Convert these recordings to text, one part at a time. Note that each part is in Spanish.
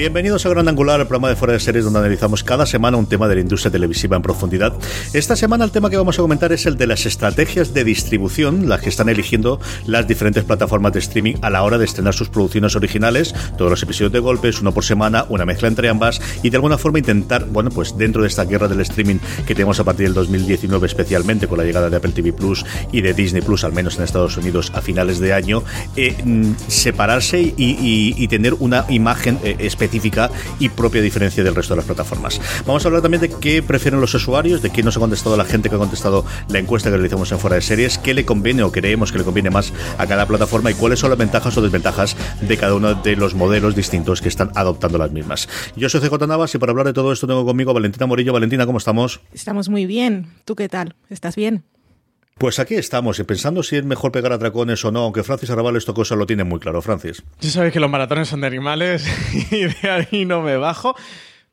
Bienvenidos a Gran Angular, el programa de fuera de series donde analizamos cada semana un tema de la industria televisiva en profundidad. Esta semana el tema que vamos a comentar es el de las estrategias de distribución, las que están eligiendo las diferentes plataformas de streaming a la hora de estrenar sus producciones originales, todos los episodios de golpes, uno por semana, una mezcla entre ambas y de alguna forma intentar, bueno, pues dentro de esta guerra del streaming que tenemos a partir del 2019 especialmente con la llegada de Apple TV Plus y de Disney Plus, al menos en Estados Unidos a finales de año, eh, mm, separarse y, y, y, tener una imagen eh, y propia diferencia del resto de las plataformas. Vamos a hablar también de qué prefieren los usuarios, de qué nos ha contestado la gente que ha contestado la encuesta que realizamos en Fuera de Series, qué le conviene o creemos que le conviene más a cada plataforma y cuáles son las ventajas o desventajas de cada uno de los modelos distintos que están adoptando las mismas. Yo soy CJ Navas y para hablar de todo esto tengo conmigo Valentina Morillo. Valentina, ¿cómo estamos? Estamos muy bien. ¿Tú qué tal? ¿Estás bien? Pues aquí estamos, y pensando si es mejor pegar atracones o no, aunque Francis Arrabal esto cosa lo tiene muy claro, Francis. Ya sabéis que los maratones son de animales y de ahí no me bajo.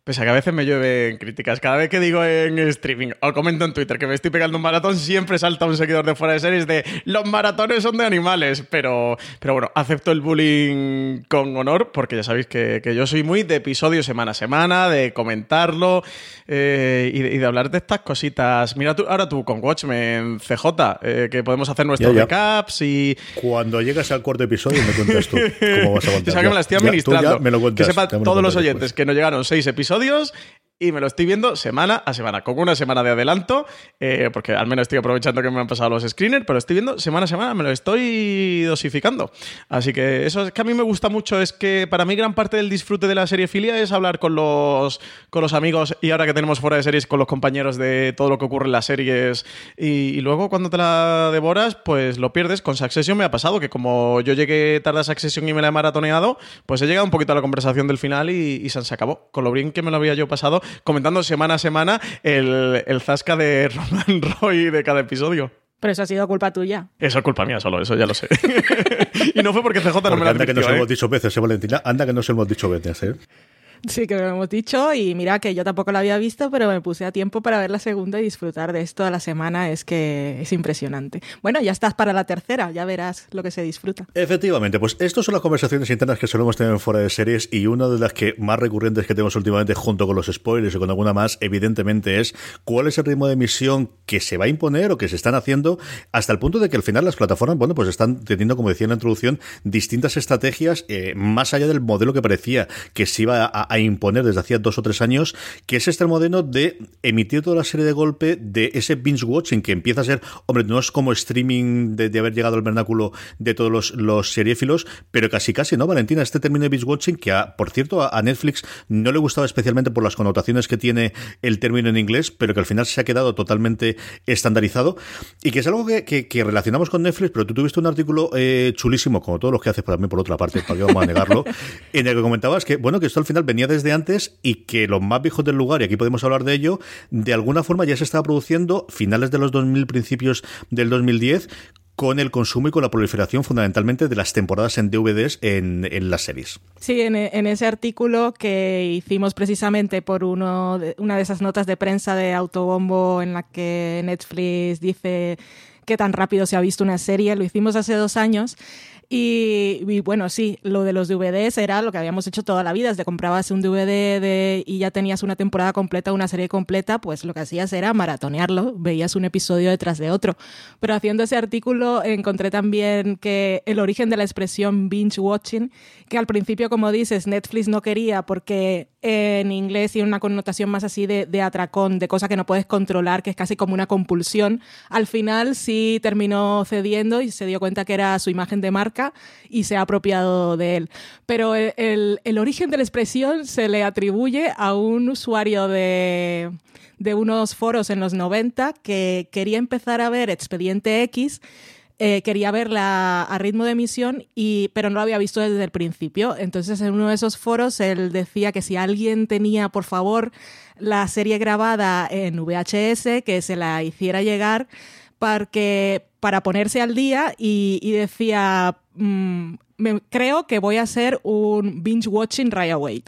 Pese a que a veces me llueven críticas. Cada vez que digo en streaming o comento en Twitter que me estoy pegando un maratón, siempre salta un seguidor de fuera de series de los maratones son de animales. Pero, pero bueno, acepto el bullying con honor porque ya sabéis que, que yo soy muy de episodio semana a semana, de comentarlo eh, y, de, y, de, hablar de estas cositas. Mira tú, ahora tú con Watchmen CJ, eh, que podemos hacer nuestros ya, ya. recaps y... Cuando llegas al cuarto episodio me cuentas tú cómo vas a contar. que me la estoy administrando. me lo cuentas, que sepan todos los oyentes después. que no llegaron seis episodios episodios y me lo estoy viendo semana a semana, con una semana de adelanto, eh, porque al menos estoy aprovechando que me han pasado los screeners, pero estoy viendo semana a semana, me lo estoy dosificando. Así que eso es que a mí me gusta mucho, es que para mí gran parte del disfrute de la serie filia es hablar con los, con los amigos y ahora que tenemos fuera de series con los compañeros de todo lo que ocurre en las series y, luego cuando te la devoras, pues lo pierdes. Con Succession me ha pasado que como yo llegué tarde a Succession y me la he maratoneado, pues he llegado un poquito a la conversación del final y, y se acabó. Con lo bien que me lo había yo pasado comentando semana a semana el, el zasca de Roman Roy de cada episodio. Pero eso ha sido culpa tuya. Eso es culpa mía solo, eso ya lo sé. y no fue porque CJ porque no me lo Anda que nos ¿eh? hemos dicho veces, ¿eh, Valentina? Anda que nos hemos dicho veces, ¿eh? Sí, que lo hemos dicho y mira que yo tampoco lo había visto, pero me puse a tiempo para ver la segunda y disfrutar de esto a la semana, es que es impresionante. Bueno, ya estás para la tercera, ya verás lo que se disfruta. Efectivamente, pues estas son las conversaciones internas que solemos tener fuera de series y una de las que más recurrentes que tenemos últimamente junto con los spoilers y con alguna más, evidentemente es cuál es el ritmo de emisión que se va a imponer o que se están haciendo hasta el punto de que al final las plataformas, bueno, pues están teniendo, como decía en la introducción, distintas estrategias eh, más allá del modelo que parecía que se iba a, a imponer desde hacía dos o tres años, que es este modelo de emitir toda la serie de golpe de ese binge watching que empieza a ser, hombre, no es como streaming de, de haber llegado al vernáculo de todos los, los seriéfilos, pero casi casi, ¿no, Valentina? Este término de binge watching que, a, por cierto, a, a, Netflix no le gustaba especialmente por las connotaciones que tiene el término en inglés, pero que al final se ha quedado totalmente estandarizado y que es algo que, que, que relacionamos con Netflix, pero tú tuviste un artículo eh, chulísimo, como todos los que haces para mí, por otra parte, para que vamos a negarlo, en el que comentabas que, bueno, que esto al final venía desde antes y que los más viejos del lugar, y aquí podemos hablar de ello, de alguna forma ya se estaba produciendo finales de los 2000, principios del 2010, con el consumo y con la proliferación fundamentalmente de las temporadas en DVDs en, en las series. Sí, en, en, ese artículo que hicimos precisamente por uno de, una de esas notas de prensa de Autobombo en la que Netflix dice qué tan rápido se ha visto una serie, lo hicimos hace dos años Y, bueno, sí, lo de los DVDs era lo que habíamos hecho toda la vida. Te comprabas un DVD y ya tenías una temporada completa, una serie completa, pues lo que hacías era maratonearlo, veías un episodio detrás de otro. Pero haciendo ese artículo encontré también que el origen de la expresión binge watching, que al principio, como dices, Netflix no quería porque en inglés tiene una connotación más así de, de atracón, de cosa que no puedes controlar, que es casi como una compulsión. Al final sí terminó cediendo y se dio cuenta que era su imagen de marca y se ha apropiado de él. Pero el, origen de la expresión se le atribuye a un usuario de, unos foros en los 90 que quería empezar a ver Expediente X eh, quería verla a ritmo de emisión, y, pero no lo había visto desde el principio. Entonces, en uno de esos foros, él decía que si alguien tenía, por favor, la serie grabada en VHS, que se la hiciera llegar para ponerse al día y, decía, mm, creo que voy a hacer un binge watching right away.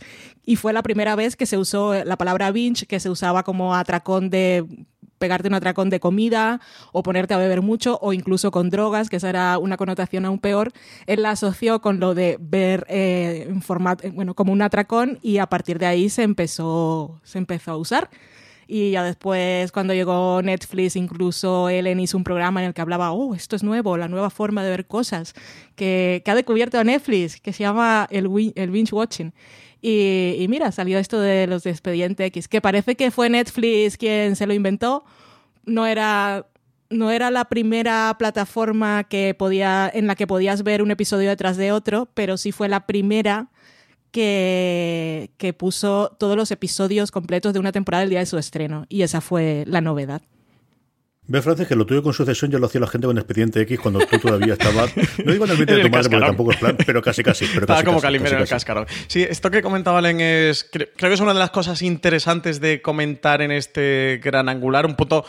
Y fue la primera vez que se usó la palabra binge, que se usaba como atracón de pegarte un atracón de comida o ponerte a beber mucho o incluso con drogas, que esa era una connotación aún peor, él la asoció con lo de ver eh, en formato, bueno, como un atracón y a partir de ahí se empezó, se empezó a usar. Y ya después, cuando llegó Netflix, incluso Ellen hizo un programa en el que hablaba, oh, esto es nuevo, la nueva forma de ver cosas que, que ha descubierto Netflix, que se llama el, el binge watching. Y, y, mira, salió esto de los de Expediente X, que parece que fue Netflix quien se lo inventó. No era, no era la primera plataforma que podía, en la que podías ver un episodio detrás de otro, pero sí fue la primera que, que puso todos los episodios completos de una temporada el día de su estreno. Y esa fue la novedad. Ve, Francis, que lo tuyo con sucesión ya lo hacía la gente con Expediente X cuando tú todavía estabas. No digo en el mente de tu madre porque tampoco es plan, pero casi casi. Pero Estaba como Calimero en el cascarón. Sí, esto que comentaba Len es. Creo, creo, que es una de las cosas interesantes de comentar en este gran angular. Un punto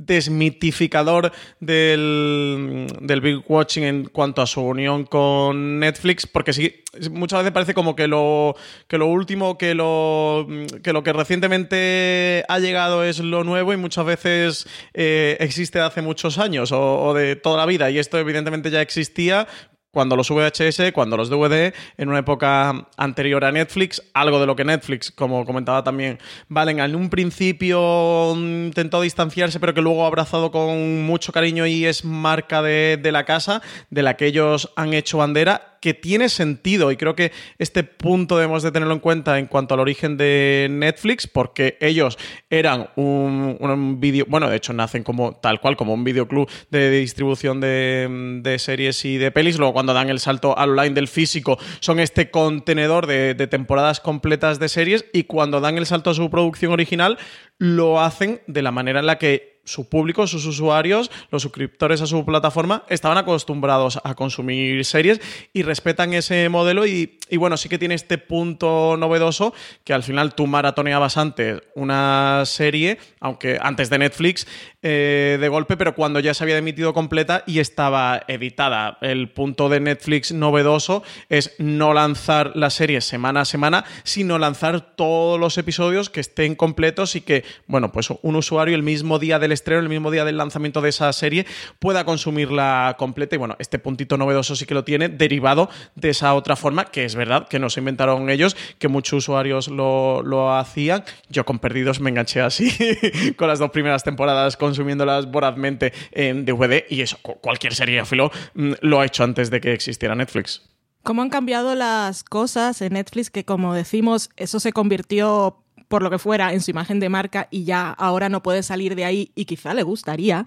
desmitificador del, del Big Watching en cuanto a su unión con Netflix, porque sí, muchas veces parece como que lo, que lo último, que lo, que lo que recientemente ha llegado es lo nuevo y muchas veces eh, existe de hace muchos años o, o de toda la vida. Y esto evidentemente ya existía cuando los VHS, cuando los DVD, en una época anterior a Netflix, algo de lo que Netflix, como comentaba también Valen, en un principio mm, intentó distanciarse, pero que luego ha abrazado con mucho cariño y es marca de, de la casa, de la que ellos han hecho bandera que tiene sentido y creo que este punto debemos de tenerlo en cuenta en cuanto al origen de Netflix porque ellos eran un, un vídeo, bueno, de hecho nacen como tal cual, como un videoclub de distribución de, de, series y de pelis, luego cuando dan el salto al online del físico son este contenedor de, de temporadas completas de series y cuando dan el salto a su producción original lo hacen de la manera en la que su público, sus usuarios, los suscriptores a su plataforma, estaban acostumbrados a consumir series y respetan ese modelo y, bueno, sí que tiene este punto novedoso que al final tú maratoneabas antes una serie, aunque antes de Netflix, eh, de golpe, pero cuando ya se había emitido completa y estaba editada. El punto de Netflix novedoso es no lanzar la serie semana a semana, sino lanzar todos los episodios que estén completos y que, bueno, pues un usuario el mismo día del estreno, el mismo día del lanzamiento de esa serie, pueda consumirla completa. Y bueno, este puntito novedoso sí que lo tiene, derivado de esa otra forma, que es verdad que no se inventaron ellos, que muchos usuarios lo, lo hacían. Yo con Perdidos me enganché así con las dos primeras temporadas con consumiéndolas vorazmente en DVD y eso, cualquier serie filo mm, lo ha hecho antes de que existiera Netflix. ¿Cómo han cambiado las cosas en Netflix? Que como decimos, eso se convirtió por lo que fuera en su imagen de marca y ya ahora no puede salir de ahí y quizá le gustaría,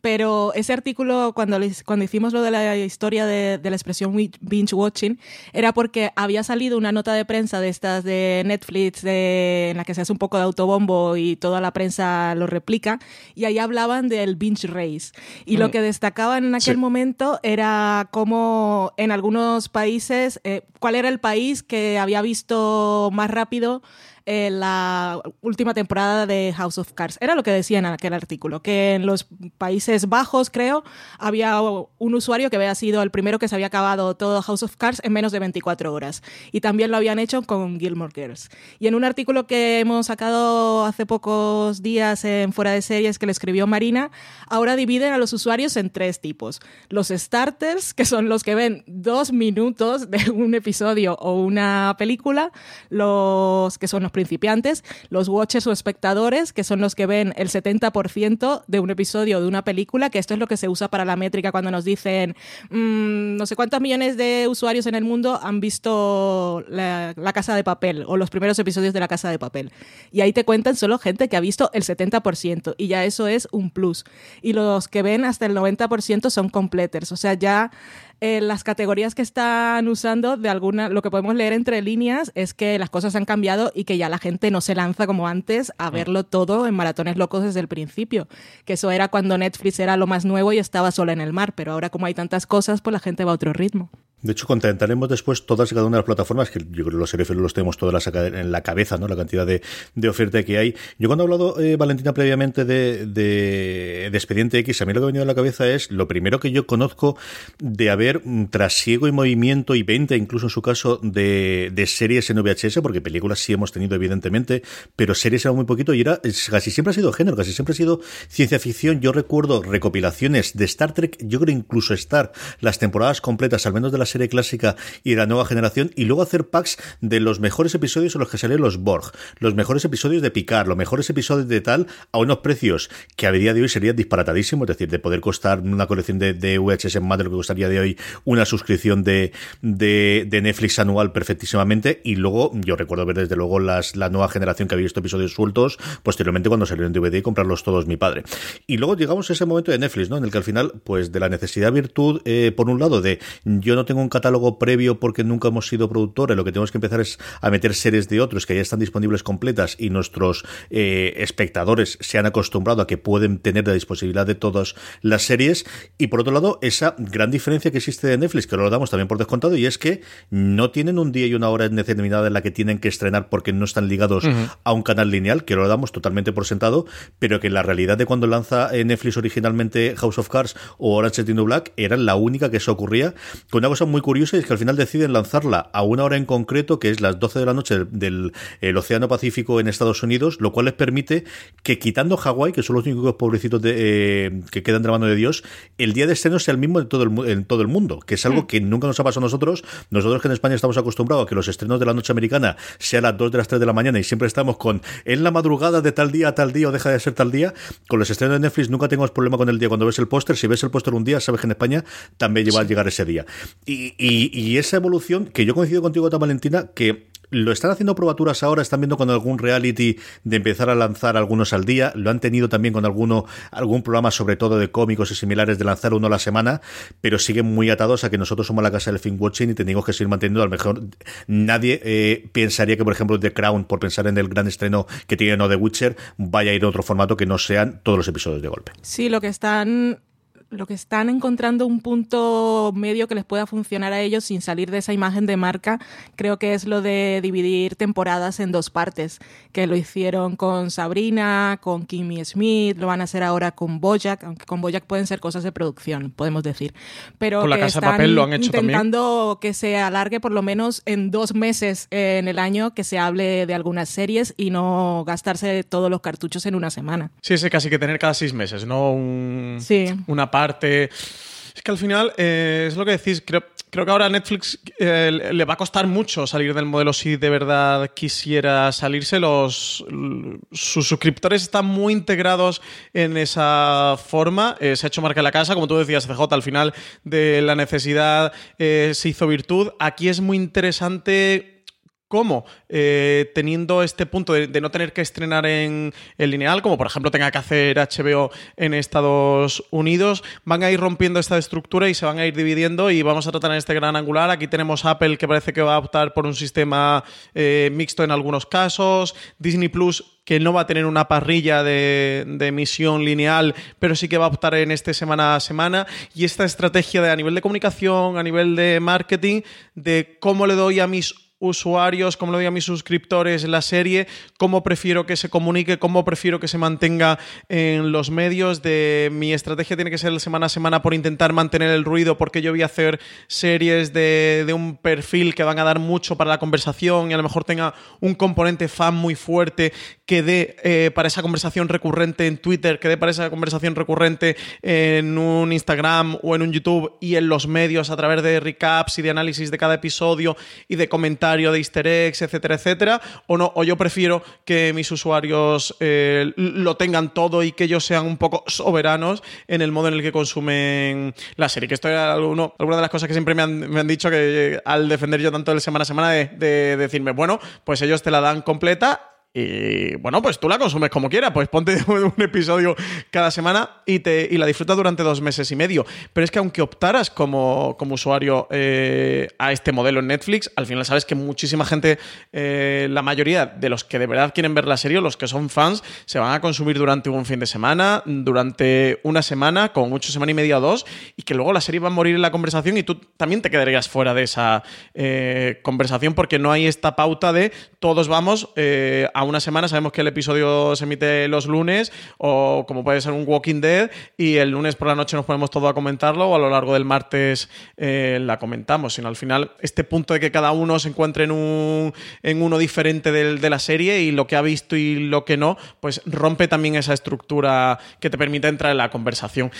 pero ese artículo, cuando, cuando hicimos lo de la historia de, la expresión binge watching, era porque había salido una nota de prensa de estas de Netflix en la que se hace un poco de autobombo y toda la prensa lo replica, y ahí hablaban del binge race. Y lo mm. que destacaban en aquel momento era cómo en algunos países, eh, cuál era el país que había visto más rápido eh, la última temporada de House of Cards. Era lo que decía en aquel artículo, que en los Países Bajos, creo, había un usuario que había sido el primero que se había acabado todo House of Cards en menos de 24 horas. Y también lo habían hecho con Gilmore Girls. Y en un artículo que hemos sacado hace pocos días en Fuera de Series que le escribió Marina, ahora dividen a los usuarios en tres tipos. Los starters, que son los que ven dos minutos de un episodio o una película, los que son los principiantes, los watchers o espectadores, que son los que ven el 70% de un episodio de una película, que esto es lo que se usa para la métrica cuando nos dicen mm, no sé cuántos millones de usuarios en el mundo han visto la Casa de Papel o los primeros episodios de La Casa de Papel. Y ahí te cuentan solo gente que ha visto el 70% y ya eso es un plus. Y los que ven hasta el 90% son completers, o sea, ya eh, las categorías que están usando, de alguna, lo que podemos leer entre líneas es que las cosas han cambiado y que ya la gente no se lanza como antes a mm. verlo todo en maratones locos desde el principio. Que eso era cuando Netflix era lo más nuevo y estaba sola en el mar, pero ahora como hay tantas cosas, pues la gente va a otro ritmo. De hecho, contentaremos después todas y cada una de las plataformas, que yo creo que los seriéfilos los tenemos todas en la cabeza, ¿no? La cantidad de, de oferta que hay. Yo cuando he hablado, eh, Valentina, previamente de, de, Expediente X, a mí lo que ha venido a la cabeza es lo primero que yo conozco de haber trasiego y movimiento y venta, incluso en su caso, de, de series en VHS, porque películas sí hemos tenido, evidentemente, pero series era muy poquito y era, casi siempre ha sido género, casi siempre ha sido ciencia ficción. Yo recuerdo recopilaciones de Star Trek, yo creo incluso Star, las temporadas completas, al menos de la serie clásica y la nueva generación, y luego hacer packs de los mejores episodios en los que salieron los Borg, los mejores episodios de Picard, los mejores episodios de tal, a unos precios que a día de hoy serían disparatadísimos, es decir, de poder costar una colección de, de VHS más de lo que costaría de hoy una suscripción de, de, Netflix anual perfectísimamente, y luego yo recuerdo ver desde luego las, la nueva generación que había visto episodios sueltos, posteriormente cuando salieron en DVD y comprarlos todos mi padre. Y luego llegamos a ese momento de Netflix, ¿no? En el que al final, pues de la necesidad virtud, eh, por un lado, de yo no tengo un catálogo previo porque nunca hemos sido productores, lo que tenemos que empezar es a meter series de otros que ya están disponibles completas y nuestros eh, espectadores se han acostumbrado a que pueden tener la disponibilidad de todas las series. Y por otro lado, esa gran diferencia que existe de Netflix, que lo damos también por descontado, y es que no tienen un día y una hora determinada en la que tienen que estrenar porque no están ligados a un canal lineal, que lo damos totalmente por sentado, pero que en la realidad de cuando lanza eh, Netflix originalmente House of Cards o Orange is the New Black era la única que eso ocurría, con una cosa muy curiosa y es que al final deciden lanzarla a una hora en concreto, que es las 12 de la noche del, Océano Pacífico en Estados Unidos, lo cual les permite que quitando Hawái, que son los únicos pobrecitos de, eh, que quedan de la mano de Dios, el día de estreno sea el mismo en todo el, en todo el mundo, que es algo mm. que nunca nos ha pasado a nosotros. Nosotros que en España estamos acostumbrados a que los estrenos de la noche americana sean las 2 de las 3 de la mañana y siempre estamos con en la madrugada de tal día a tal día o deja de ser tal día. Con los estrenos de Netflix nunca tenemos problema con el día. Cuando ves el póster, si ves el póster un día, sabes que en España también lleva a llegar ese día. y, y, esa evolución, que yo coincido contigo, Valentina, que lo están haciendo probaturas ahora, están viendo con algún reality de empezar a lanzar algunos al día, lo han tenido también con alguno, algún programa sobre todo de cómicos y similares de lanzar uno a la semana, pero siguen muy atados a que nosotros somos la casa del film watching y tenemos que seguir manteniendo, a lo mejor nadie eh, pensaría que por ejemplo The Crown, por pensar en el gran estreno que tiene No The Witcher, vaya a ir a otro formato que no sean todos los episodios de golpe. Sí, lo que están lo que están encontrando un punto medio que les pueda funcionar a ellos sin salir de esa imagen de marca, creo que es lo de dividir temporadas en dos partes, que lo hicieron con Sabrina, con Kimmy Smith, lo van a hacer ahora con Bojack, aunque con Bojack pueden ser cosas de producción, podemos decir. Pero con la Casa de Papel lo han hecho intentando que se alargue por lo menos en dos meses en el año, que se hable de algunas series y no gastarse todos los cartuchos en una semana. Sí, ese casi que tener cada seis meses, no un, sí. una Es que al final, eh, es lo que decís, creo, creo que ahora Netflix eh, le va a costar mucho salir del modelo si de verdad quisiera salirse. Los, sus suscriptores están muy integrados en esa forma. Eh, se ha hecho marca en la casa, como tú decías, CJ, al final de la necesidad se hizo virtud. Aquí es muy interesante cómo eh, teniendo este punto de, no tener que estrenar en, el lineal, como por ejemplo tenga que hacer HBO en Estados Unidos, van a ir rompiendo esta estructura y se van a ir dividiendo y vamos a tratar en este gran angular. Aquí tenemos Apple que parece que va a optar por un sistema eh, mixto en algunos casos, Disney Plus que no va a tener una parrilla de, de, emisión lineal, pero sí que va a optar en este semana a semana. Y esta estrategia de a nivel de comunicación, a nivel de marketing, de cómo le doy a mis usuarios, cómo lo digo a mis suscriptores la serie, cómo prefiero que se comunique, cómo prefiero que se mantenga en los medios, de mi estrategia tiene que ser semana a semana por intentar mantener el ruido, porque yo voy a hacer series de, de un perfil que van a dar mucho para la conversación y a lo mejor tenga un componente fan muy fuerte que dé eh, para esa conversación recurrente en Twitter, que dé para esa conversación recurrente en un Instagram o en un YouTube y en los medios a través de recaps y de análisis de cada episodio y de de easter eggs, etcétera, etcétera, o no, o yo prefiero que mis usuarios eh, lo tengan todo y que ellos sean un poco soberanos en el modo en el que consumen la serie. Que esto es alguna de las cosas que siempre me han, dicho que eh, al defender yo tanto el semana a semana de decirme, bueno, pues ellos te la dan completa y bueno, pues tú la consumes como quieras, pues ponte un episodio cada semana y, te, y la disfrutas durante dos meses y medio. Pero es que aunque optaras como, como usuario eh, a este modelo en Netflix, al final sabes que muchísima gente, eh, la mayoría de los que de verdad quieren ver la serie, los que son fans, se van a consumir durante un fin de semana, durante una semana, con mucho semana y media o dos, y que luego la serie va a morir en la conversación y tú también te quedarías fuera de esa eh, conversación porque no hay esta pauta de todos vamos a una semana sabemos que el episodio se emite los lunes o como puede ser un Walking Dead y el lunes por la noche nos ponemos todo a comentarlo o a lo largo del martes eh, la comentamos, sino al final este punto de que cada uno se encuentre en, un, en uno diferente de la serie y lo que ha visto y lo que no, pues rompe también esa estructura que te permite entrar en la conversación.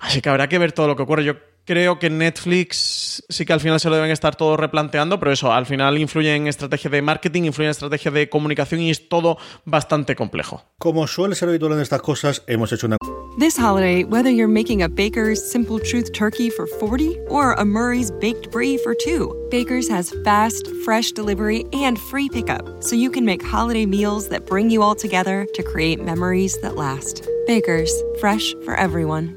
Así que habrá que ver todo lo que ocurre. Creo que Netflix sí que al final se lo deben estar todos replanteando, pero eso, al final influye en estrategia de marketing, influye en estrategia de comunicación y es todo bastante complejo. Como suele ser habitual en estas cosas, hemos hecho una... This holiday, whether you're making a Baker's Simple Truth turkey for 40 or a Murray's Baked Brie for 2, Baker's has fast, fresh delivery and free pickup, so you can make holiday meals that bring you all together to create memories that last. Baker's, fresh for everyone.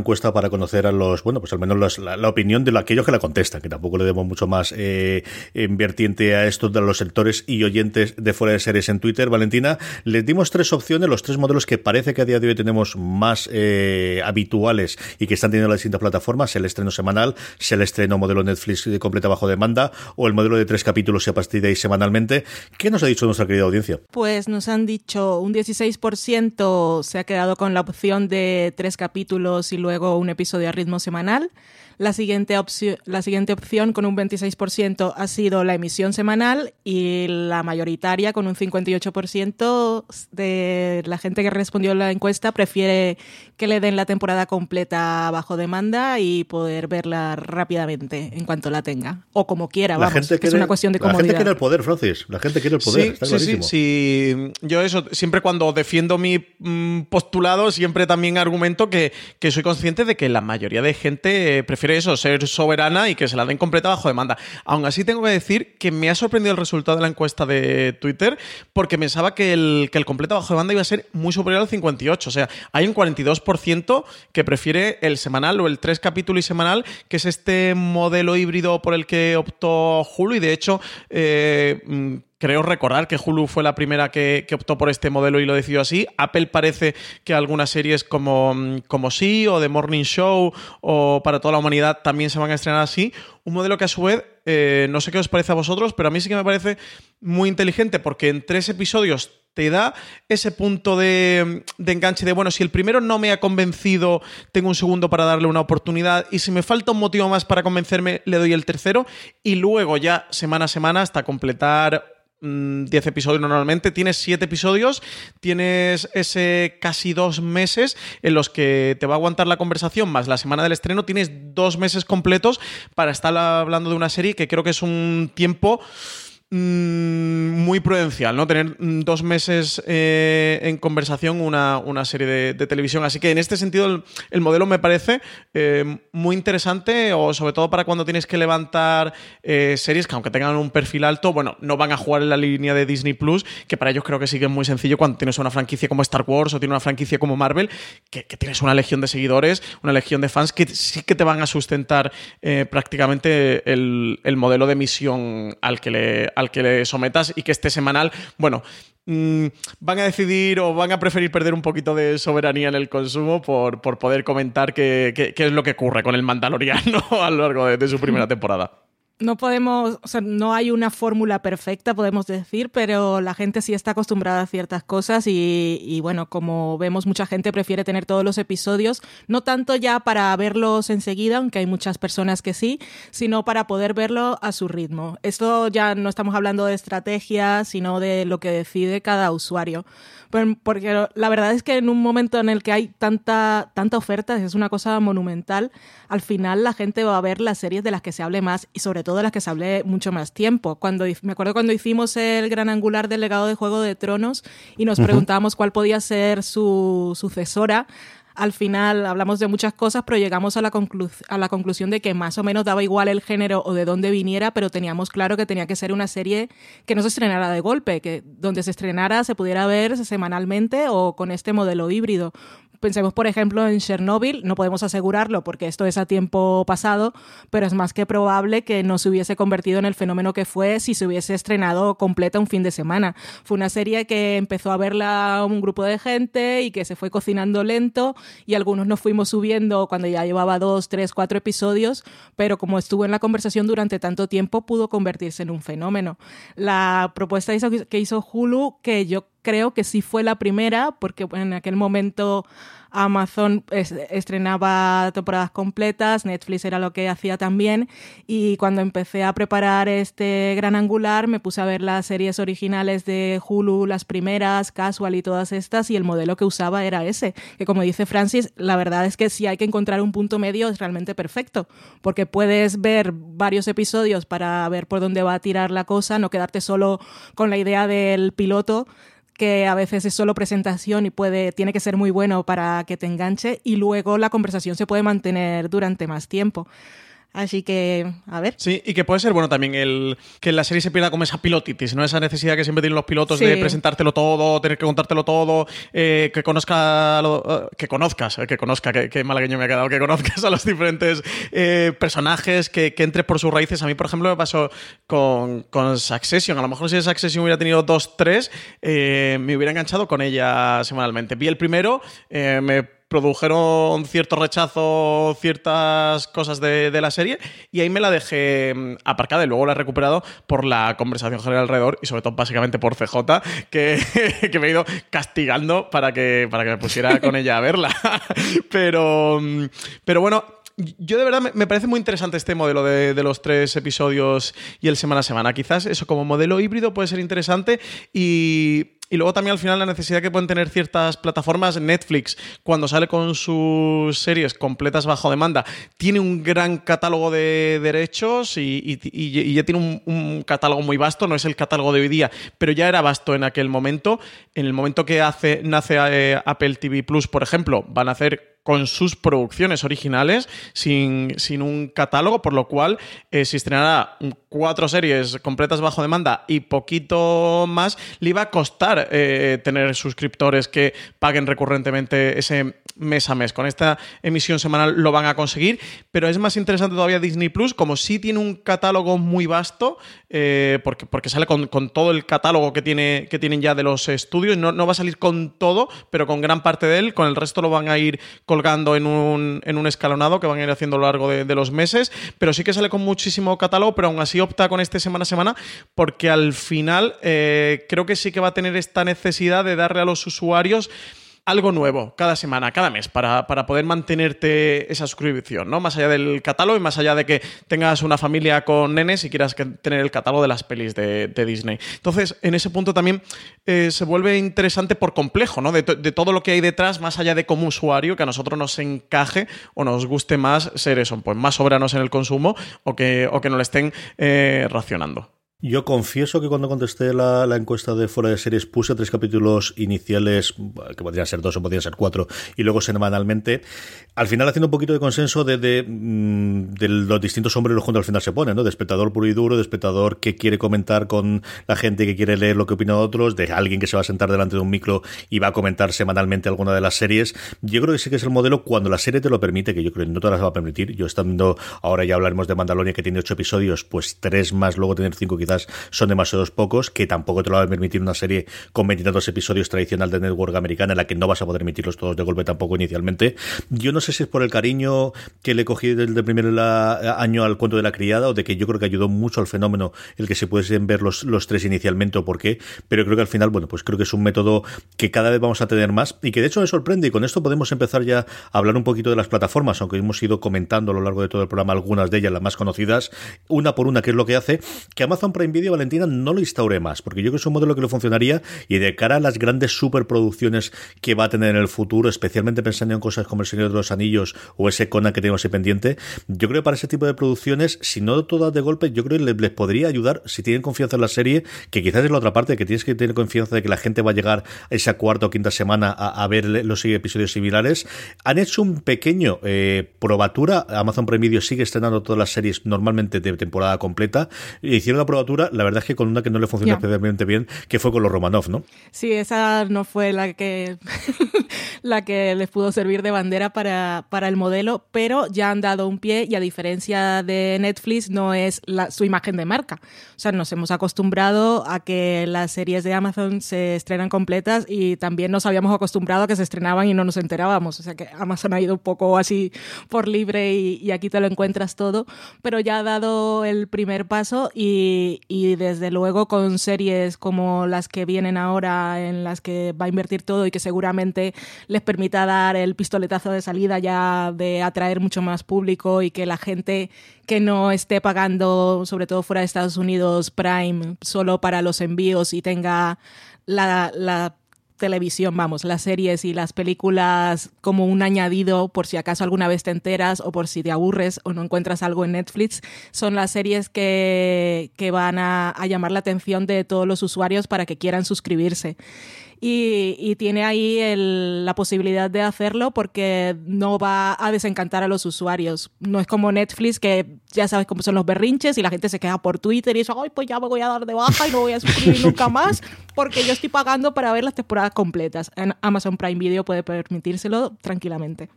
encuesta para conocer a los, bueno, pues al menos la, opinión de aquellos que la contestan, que tampoco le demos mucho más eh, en vertiente a estos de los sectores y oyentes de fuera de series en Twitter. Valentina, les dimos tres opciones, los tres modelos que parece que a día de hoy tenemos más eh, habituales y que están teniendo las distintas plataformas, el estreno semanal, el estreno modelo Netflix de completa bajo demanda o el modelo de tres capítulos y a partir de ahí semanalmente. ¿Qué nos ha dicho nuestra querida audiencia? Pues nos han dicho un 16% se ha quedado con la opción de tres capítulos y luego luego un episodio a ritmo semanal. La siguiente, opción, la siguiente opción con un 26% ha sido la emisión semanal y la mayoritaria con un 58% de la gente que respondió a la encuesta prefiere que le den la temporada completa bajo demanda y poder verla rápidamente en cuanto la tenga o como quiera. La gente quiere, es una cuestión de comodidad. La gente quiere el poder, Francis. La gente quiere el poder. Sí, sí, sí, sí, Yo eso, siempre cuando defiendo mi mm, postulado, siempre también argumento que, que soy consciente de que la mayoría de gente prefiere eso, ser soberana y que se la den completa bajo demanda. Aún así tengo que decir que me ha sorprendido el resultado de la encuesta de Twitter porque pensaba que el, que el completo bajo demanda iba a ser muy superior al 58. O sea, hay un 42% que prefiere el semanal o el tres capítulos y semanal, que es este modelo híbrido por el que optó Hulu y de hecho... Eh, creo recordar que Hulu fue la primera que, optó por este modelo y lo decidió así. Apple parece que algunas series como, como Sí o The Morning Show o Para toda la humanidad también se van a estrenar así. Un modelo que a su vez, eh, no sé qué os parece a vosotros, pero a mí sí que me parece muy inteligente porque en tres episodios te da ese punto de, de, enganche de, bueno, si el primero no me ha convencido, tengo un segundo para darle una oportunidad y si me falta un motivo más para convencerme, le doy el tercero y luego ya semana a semana hasta completar 10 mm, episodios normalmente, tienes 7 episodios, tienes ese casi dos meses en los que te va a aguantar la conversación más la semana del estreno, tienes dos meses completos para estar hablando de una serie que creo que es un tiempo muy prudencial, ¿no? Tener mm, dos meses eh, en conversación una, serie de, televisión. Así que en este sentido el, modelo me parece eh, muy interesante, o sobre todo para cuando tienes que levantar eh, series que aunque tengan un perfil alto, bueno, no van a jugar en la línea de Disney Plus, que para ellos creo que sí que es muy sencillo cuando tienes una franquicia como Star Wars o tienes una franquicia como Marvel, que, tienes una legión de seguidores, una legión de fans que sí que te van a sustentar prácticamente el, el modelo de emisión al que le al que le sometas y que este semanal, bueno, mm, van a decidir o van a preferir perder un poquito de soberanía en el consumo por, poder comentar qué, es lo que ocurre con el Mandaloriano a lo largo de su primera temporada no podemos, o sea, no hay una fórmula perfecta, podemos decir, pero la gente sí está acostumbrada a ciertas cosas y, bueno, como vemos, mucha gente prefiere tener todos los episodios, no tanto ya para verlos enseguida, aunque hay muchas personas que sí, sino para poder verlo a su ritmo. Esto ya no estamos hablando de estrategia, sino de lo que decide cada usuario. Porque la verdad es que en un momento en el que hay tanta, tanta oferta, es una cosa monumental, al final la gente va a ver las series de las que se hable más y sobre todo de las que se hable mucho más tiempo. Cuando, me acuerdo cuando hicimos el gran angular del legado de Juego de Tronos y nos preguntábamos cuál podía ser su sucesora, al final hablamos de muchas cosas, pero llegamos a la, a la conclusión de que más o menos daba igual el género o de dónde viniera, pero teníamos claro que tenía que ser una serie que no se estrenara de golpe, que donde se estrenara se pudiera ver semanalmente o con este modelo híbrido, Pensemos, por ejemplo, en Chernobyl, no podemos asegurarlo porque esto es a tiempo pasado, pero es más que probable que no se hubiese convertido en el fenómeno que fue si se hubiese estrenado completa un fin de semana. Fue una serie que empezó a verla un grupo de gente y que se fue cocinando lento y algunos nos fuimos subiendo cuando ya llevaba dos, tres, cuatro episodios, pero como estuvo en la conversación durante tanto tiempo, pudo convertirse en un fenómeno. La propuesta que hizo Hulu, que yo creo que sí fue la primera, porque en aquel momento Amazon estrenaba temporadas completas, Netflix era lo que hacía también, y cuando empecé a preparar este gran angular me puse a ver las series originales de Hulu, las primeras, Casual y todas estas, y el modelo que usaba era ese, que como dice Francis, la verdad es que si hay que encontrar un punto medio es realmente perfecto, porque puedes ver varios episodios para ver por dónde va a tirar la cosa, no quedarte solo con la idea del piloto, que a veces es solo presentación y puede, tiene que ser muy bueno para que te enganche y luego la conversación se puede mantener durante más tiempo. Así que, a ver. Sí, y que puede ser bueno también el que la serie se pierda como esa pilotitis, ¿no? Esa necesidad que siempre tienen los pilotos de presentártelo todo, tener que contártelo todo, eh, que conozca eh, que conozcas, eh, que conozca, que, malagueño me ha quedado, que conozcas a los diferentes personajes, que, que, entres por sus raíces. A mí, por ejemplo, me pasó con, con Succession. A lo mejor si Succession hubiera tenido dos, tres, me hubiera enganchado con ella semanalmente. Vi el primero, me produjeron cierto rechazo ciertas cosas de, la serie y ahí me la dejé mm, aparcada y luego la he recuperado por la conversación general alrededor y sobre todo básicamente por CJ que, me he ido castigando para que, para que me pusiera con ella a verla. pero, mm, pero bueno, yo de verdad me, parece muy interesante este modelo de, de, los tres episodios y el semana a semana. Quizás eso como modelo híbrido puede ser interesante y y luego también al final la necesidad que pueden tener ciertas plataformas. Netflix, cuando sale con sus series completas bajo demanda, tiene un gran catálogo de derechos y, ya tiene un, catálogo muy vasto. No es el catálogo de hoy día, pero ya era vasto en aquel momento. En el momento que hace, nace eh, Apple TV Plus, por ejemplo, van a hacer con sus producciones originales sin, un catálogo, por lo cual eh, si estrenara cuatro series completas bajo demanda y poquito más, le iba a costar eh, tener suscriptores que paguen recurrentemente ese mes a mes. Con esta emisión semanal lo van a conseguir, pero es más interesante todavía Disney Plus, como sí tiene un catálogo muy vasto, eh, porque, porque sale con, todo el catálogo que, tiene, que tienen ya de los estudios, no, no va a salir con todo, pero con gran parte de él, con el resto lo van a ir colgando en un, en un escalonado que van a ir haciendo a lo largo de, los meses, pero sí que sale con muchísimo catálogo, pero aún así opta con este semana a semana porque al final eh, creo que sí que va a tener esta necesidad de darle a los usuarios algo nuevo cada semana, cada mes, para, poder mantenerte esa suscripción, ¿no? Más allá del catálogo y más allá de que tengas una familia con nenes y quieras tener el catálogo de las pelis de, Disney. Entonces, en ese punto también eh, se vuelve interesante por complejo, ¿no? De, todo lo que hay detrás, más allá de como usuario, que a nosotros nos encaje o nos guste más ser eso, pues más soberanos en el consumo o que, o que no le estén eh, racionando. Yo confieso que cuando contesté la, encuesta de fuera de series puse tres capítulos iniciales, que podrían ser dos o podrían ser cuatro, y luego semanalmente. Al final haciendo un poquito de consenso de, de, mm, los distintos hombres los juntos al final se ponen, ¿no? De espectador puro y duro, de espectador que quiere comentar con la gente, que quiere leer lo que opina otros, de alguien que se va a sentar delante de un micro y va a comentar semanalmente alguna de las series. Yo creo que sí que es el modelo cuando la serie te lo permite, que yo creo que no te las va a permitir. Yo estando, ahora ya hablaremos de Mandalorian que tiene ocho episodios, pues tres más, luego tener cinco quizás son demasiados pocos, que tampoco te lo va a permitir una serie con veintitantos episodios tradicional de Network americana en la que no vas a poder emitirlos todos de golpe tampoco inicialmente. Yo no sé si es por el cariño que le cogí desde el primer año al cuento de la criada o de que yo creo que ayudó mucho al fenómeno el que se pudiesen ver los, los tres inicialmente o por qué, pero creo que al final, bueno, pues creo que es un método que cada vez vamos a tener más y que de hecho me sorprende y con esto podemos empezar ya a hablar un poquito de las plataformas, aunque hemos ido comentando a lo largo de todo el programa algunas de ellas, las más conocidas, una por una, que es lo que hace, que Amazon Prime Video, Valentina, no lo instaure más, porque yo creo que es un modelo que lo funcionaría y de cara a las grandes superproducciones que va a tener en el futuro, especialmente pensando en cosas como El Señor de los Anillos o ese Conan que tenemos ahí pendiente, yo creo que para ese tipo de producciones, si no todas de golpe, yo creo que les, podría ayudar si tienen confianza en la serie, que quizás es la otra parte, que tienes que tener confianza de que la gente va a llegar esa cuarta o quinta semana a, ver los episodios similares. Han hecho un pequeño eh, probatura, Amazon Prime Video sigue estrenando todas las series normalmente de temporada completa, hicieron la probatura la verdad es que con una que no le funcionó especialmente bien, que fue con los Romanov, ¿no? Sí, esa no fue la que, la que les pudo servir de bandera para, para el modelo, pero ya han dado un pie y a diferencia de Netflix no es la, su imagen de marca. O sea, nos hemos acostumbrado a que las series de Amazon se estrenan completas y también nos habíamos acostumbrado a que se estrenaban y no nos enterábamos. O sea que Amazon ha ido un poco así por libre y, y aquí te lo encuentras todo, pero ya ha dado el primer paso y, y desde luego con series como las que vienen ahora en las que va a invertir todo y que seguramente les permita dar el pistoletazo de salida ya de atraer mucho más público y que la gente que no esté pagando, sobre todo fuera de Estados Unidos, Prime solo para los envíos y tenga la, televisión, vamos, las series y las películas como un añadido por si acaso alguna vez te enteras o por si te aburres o no encuentras algo en Netflix, son las series que, que van a, a llamar la atención de todos los usuarios para que quieran suscribirse y, tiene ahí la posibilidad de hacerlo porque no va a desencantar a los usuarios. No es como Netflix que ya sabes cómo son los berrinches y la gente se queja por Twitter y dice, ay, pues ya me voy a dar de baja y no voy a suscribir nunca más porque yo estoy pagando para ver las temporadas completas. En Amazon Prime Video puede permitírselo tranquilamente.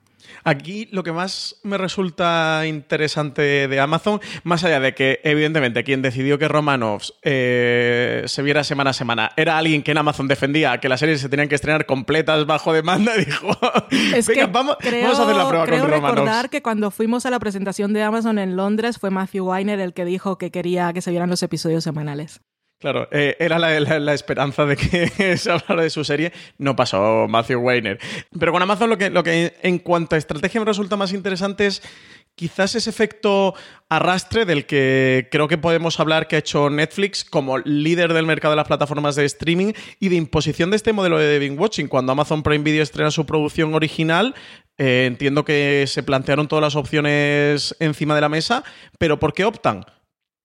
Aquí lo que más me resulta interesante de Amazon, más allá de que evidentemente quien decidió que Romanovs eh, se viera semana a semana era alguien que en Amazon defendía que las series se tenían que estrenar completas bajo demanda, dijo, es que vamos, vamos, a hacer la prueba creo con Romanovs. recordar que cuando fuimos a la presentación de Amazon en Londres fue Matthew Weiner el que dijo que quería que se vieran los episodios semanales. Claro, eh, era la, esperanza de que se hablara de su serie. No pasó Matthew Weiner. Pero con Amazon lo que, lo que en cuanto a estrategia me resulta más interesante es quizás ese efecto arrastre del que creo que podemos hablar que ha hecho Netflix como líder del mercado de las plataformas de streaming y de imposición de este modelo de binge watching. Cuando Amazon Prime Video estrena su producción original, eh, entiendo que se plantearon todas las opciones encima de la mesa, pero ¿por qué optan?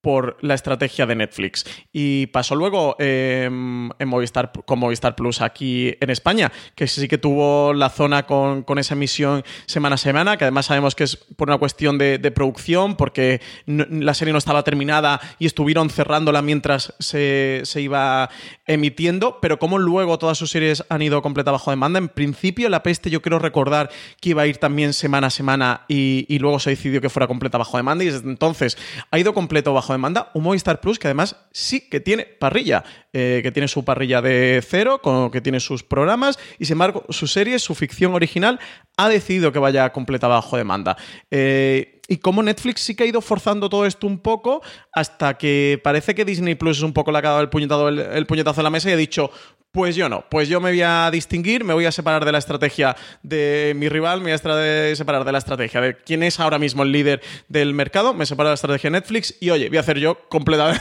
Por la estrategia de Netflix. Y pasó luego em, en Movistar, con Movistar Plus aquí en España, que sí que tuvo la zona con, esa emisión semana a semana, que además sabemos que es por una cuestión de, producción, porque la serie no estaba terminada y estuvieron cerrándola mientras se, iba emitiendo, pero como luego todas sus series han ido completa bajo demanda, en principio La Peste yo quiero recordar que iba a ir también semana a semana y, y luego se decidió que fuera completa bajo demanda y desde entonces ha ido completo bajo demanda, un Movistar Plus que además sí que tiene parrilla, eh, que tiene su parrilla de cero, con, que tiene sus programas y sin embargo su serie, su ficción original, ha decidido que vaya completa bajo demanda. Eh, y como Netflix sí que ha ido forzando todo esto un poco hasta que parece que Disney Plus es un poco la que ha dado el puñetazo, el puñetazo en la mesa y ha dicho, pues yo no, pues yo me voy a distinguir, me voy a separar de la estrategia de mi rival, me voy a separar de la estrategia de quién es ahora mismo el líder del mercado, me separo de la estrategia de Netflix y oye, voy a hacer yo completamente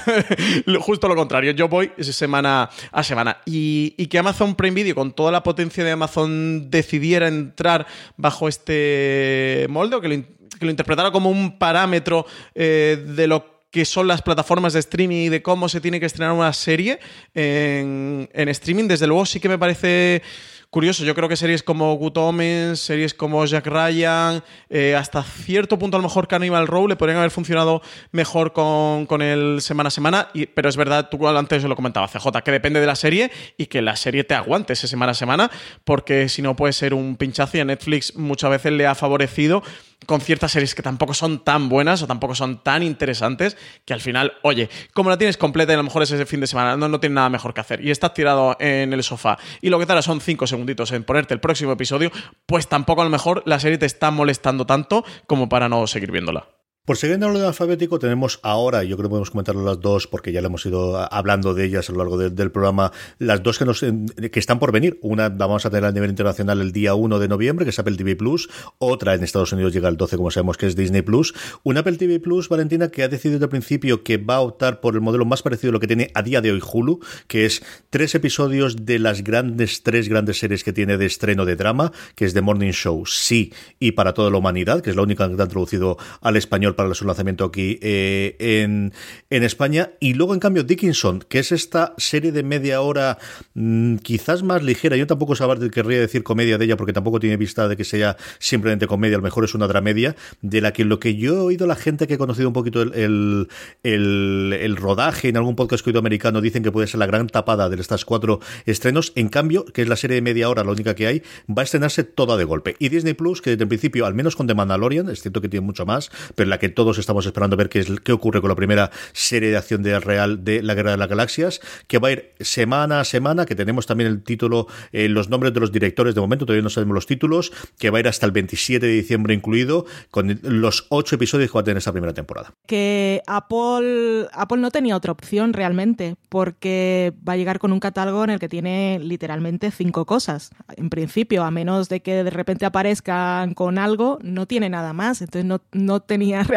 justo lo contrario, yo voy semana a semana. Y, que Amazon Prime Video, con toda la potencia de Amazon, decidiera entrar bajo este molde o que lo, interpretara como un parámetro eh, de lo que son las plataformas de streaming y de cómo se tiene que estrenar una serie en, en streaming, desde luego sí que me parece curioso. Yo creo que series como Good Omens, series como Jack Ryan, eh, hasta cierto punto a lo mejor Cannibal Row le podrían haber funcionado mejor con, con el semana a semana, y, pero es verdad, tú antes lo comentaba, CJ, que depende de la serie y que la serie te aguante ese semana a semana, porque si no puede ser un pinchazo y a Netflix muchas veces le ha favorecido con ciertas series que tampoco son tan buenas o tampoco son tan interesantes, que al final, oye, como la tienes completa y a lo mejor es ese fin de semana, no, no tienes nada mejor que hacer y estás tirado en el sofá y lo que tal son cinco segunditos en ponerte el próximo episodio, pues tampoco a lo mejor la serie te está molestando tanto como para no seguir viéndola. Por seguir en el orden alfabético, tenemos ahora, yo creo que podemos comentarlo las dos, porque ya le hemos ido hablando de ellas a lo largo del programa, las dos que, nos, que están por venir. Una vamos a tener a nivel internacional el día 1 de noviembre, que es Apple TV Plus. Otra en Estados Unidos llega el 12, como sabemos, que es Disney Plus. Una Apple TV Plus, Valentina, que ha decidido el principio que va a optar por el modelo más parecido a lo que tiene a día de hoy Hulu, que es tres episodios de las grandes, tres grandes series que tiene de estreno de drama, que es The Morning Show, Sí y Para toda la humanidad, que es la única que han traducido al español para su lanzamiento aquí eh, en, en, España. Y luego, en cambio, Dickinson, que es esta serie de media hora mm, quizás más ligera. Yo tampoco saber, querría decir comedia de ella, porque tampoco tiene vista de que sea simplemente comedia. A lo mejor es una dramedia, de la que lo que yo he oído la gente que he conocido un poquito el, el, el, rodaje en algún podcast que he oído americano dicen que puede ser la gran tapada de estas cuatro estrenos. En cambio, que es la serie de media hora, la única que hay, va a estrenarse toda de golpe. Y Disney Plus, que desde el principio, al menos con The Mandalorian, es cierto que tiene mucho más, pero la que todos estamos esperando ver qué, es, qué ocurre con la primera serie de acción de real de la Guerra de las Galaxias, que va a ir semana a semana, que tenemos también el título, eh, los nombres de los directores, de momento todavía no sabemos los títulos, que va a ir hasta el 27 de diciembre incluido, con los ocho episodios que va a tener esta primera temporada. Que Apple, Apple no tenía otra opción realmente, porque va a llegar con un catálogo en el que tiene literalmente cinco cosas. En principio, a menos de que de repente aparezcan con algo, no tiene nada más. Entonces no, no tenía realmente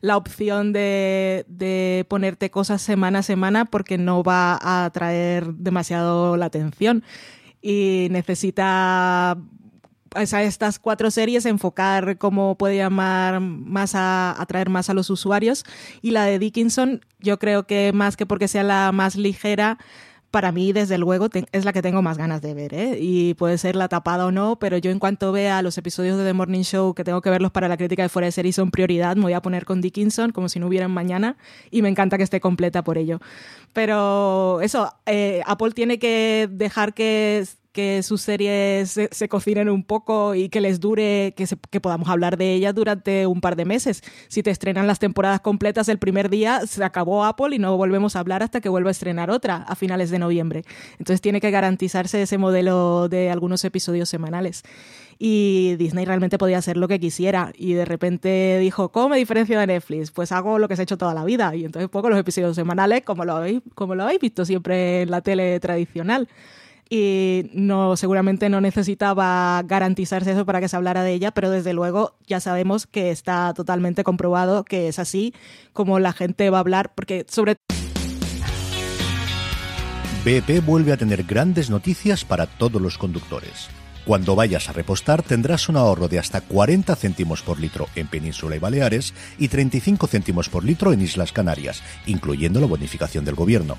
la opción de, ponerte cosas semana a semana porque no va a atraer demasiado la atención. Y necesita a estas cuatro series enfocar cómo puede llamar más a atraer más a los usuarios. Y la de Dickinson yo creo que más que porque sea la más ligera para mí, desde luego, es la que tengo más ganas de ver, ¿eh? Y puede ser la tapada o no, pero yo en cuanto vea los episodios de The Morning Show que tengo que verlos para la crítica de fuera de son prioridad, me voy a poner con Dickinson como si no hubieran mañana y me encanta que esté completa por ello. Pero eso, eh, Apple tiene que dejar que que sus series se, cocinen un poco y que les dure, que, podamos hablar de ellas durante un par de meses. Si te estrenan las temporadas completas el primer día, se acabó Apple y no volvemos a hablar hasta que vuelva a estrenar otra a finales de noviembre. Entonces tiene que garantizarse ese modelo de algunos episodios semanales. Y Disney realmente podía hacer lo que quisiera. Y de repente dijo, ¿cómo me diferencio de Netflix? Pues hago lo que se ha hecho toda la vida. Y entonces pongo los episodios semanales como lo habéis, como lo habéis visto siempre en la tele tradicional y no seguramente no necesitaba garantizarse eso para que se hablara de ella, pero desde luego ya sabemos que está totalmente comprobado que es así como la gente va a hablar, porque sobre BP vuelve a tener grandes noticias para todos los conductores. Cuando vayas a repostar tendrás un ahorro de hasta 40 céntimos por litro en Península y Baleares y 35 céntimos por litro en Islas Canarias, incluyendo la bonificación del gobierno.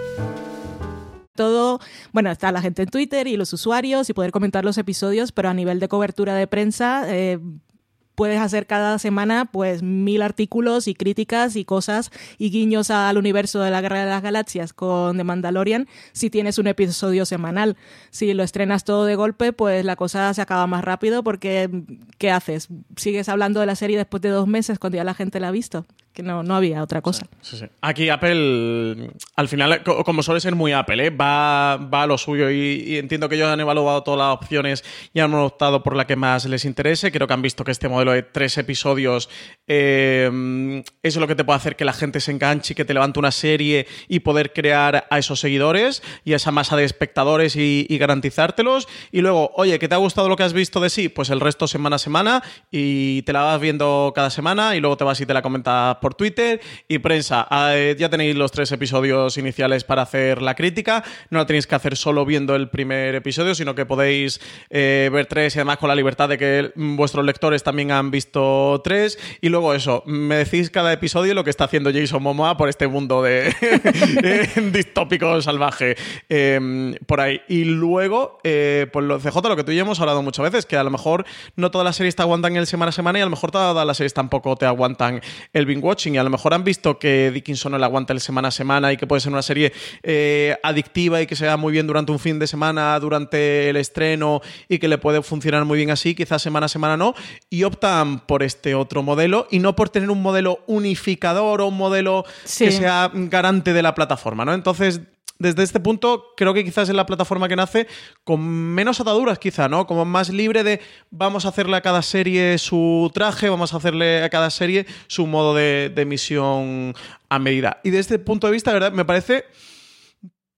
Todo, bueno, está la gente en Twitter y los usuarios y poder comentar los episodios, pero a nivel de cobertura de prensa, eh, puedes hacer cada semana pues mil artículos y críticas y cosas y guiños al universo de la Guerra de las Galaxias con The Mandalorian si tienes un episodio semanal. Si lo estrenas todo de golpe, pues la cosa se acaba más rápido porque ¿qué haces? ¿Sigues hablando de la serie después de dos meses cuando ya la gente la ha visto? Que no, no había otra cosa. Aquí Apple, al final, como suele ser muy Apple, ¿eh? va, va a lo suyo y, entiendo que ellos han evaluado todas las opciones y han optado por la que más les interese. Creo que han visto que este modelo de tres episodios eh, es lo que te puede hacer que la gente se enganche y que te levante una serie y poder crear a esos seguidores y a esa masa de espectadores y, y garantizártelos. Y luego, oye, ¿que te ha gustado lo que has visto de sí? Pues el resto semana a semana y te la vas viendo cada semana y luego te vas y te la comentas por Twitter y prensa. Ah, eh, ya tenéis los tres episodios iniciales para hacer la crítica. No la tenéis que hacer solo viendo el primer episodio, sino que podéis eh, ver tres y además con la libertad de que vuestros lectores también han visto tres. Y luego eso, me decís cada episodio lo que está haciendo Jason Momoa por este mundo de distópico salvaje em, por ahí. Y luego, eh, pues lo CJ, lo que tú y yo hemos hablado muchas veces, que a lo mejor no todas las series te aguantan el semana a semana y a lo mejor todas las series tampoco te aguantan el y a lo mejor han visto que Dickinson no le aguanta el semana a semana y que puede ser una serie eh, adictiva y que se muy bien durante un fin de semana, durante el estreno y que le puede funcionar muy bien así, quizás semana a semana no, y optan por este otro modelo y no por tener un modelo unificador o un modelo que sea garante de la plataforma, ¿no? Entonces, desde este punto, creo que quizás es la plataforma que nace con menos ataduras, quizá, ¿no? Como más libre de vamos a hacerle a cada serie su traje, vamos a hacerle a cada serie su modo de, emisión a medida. Y desde este punto de vista, verdad, me parece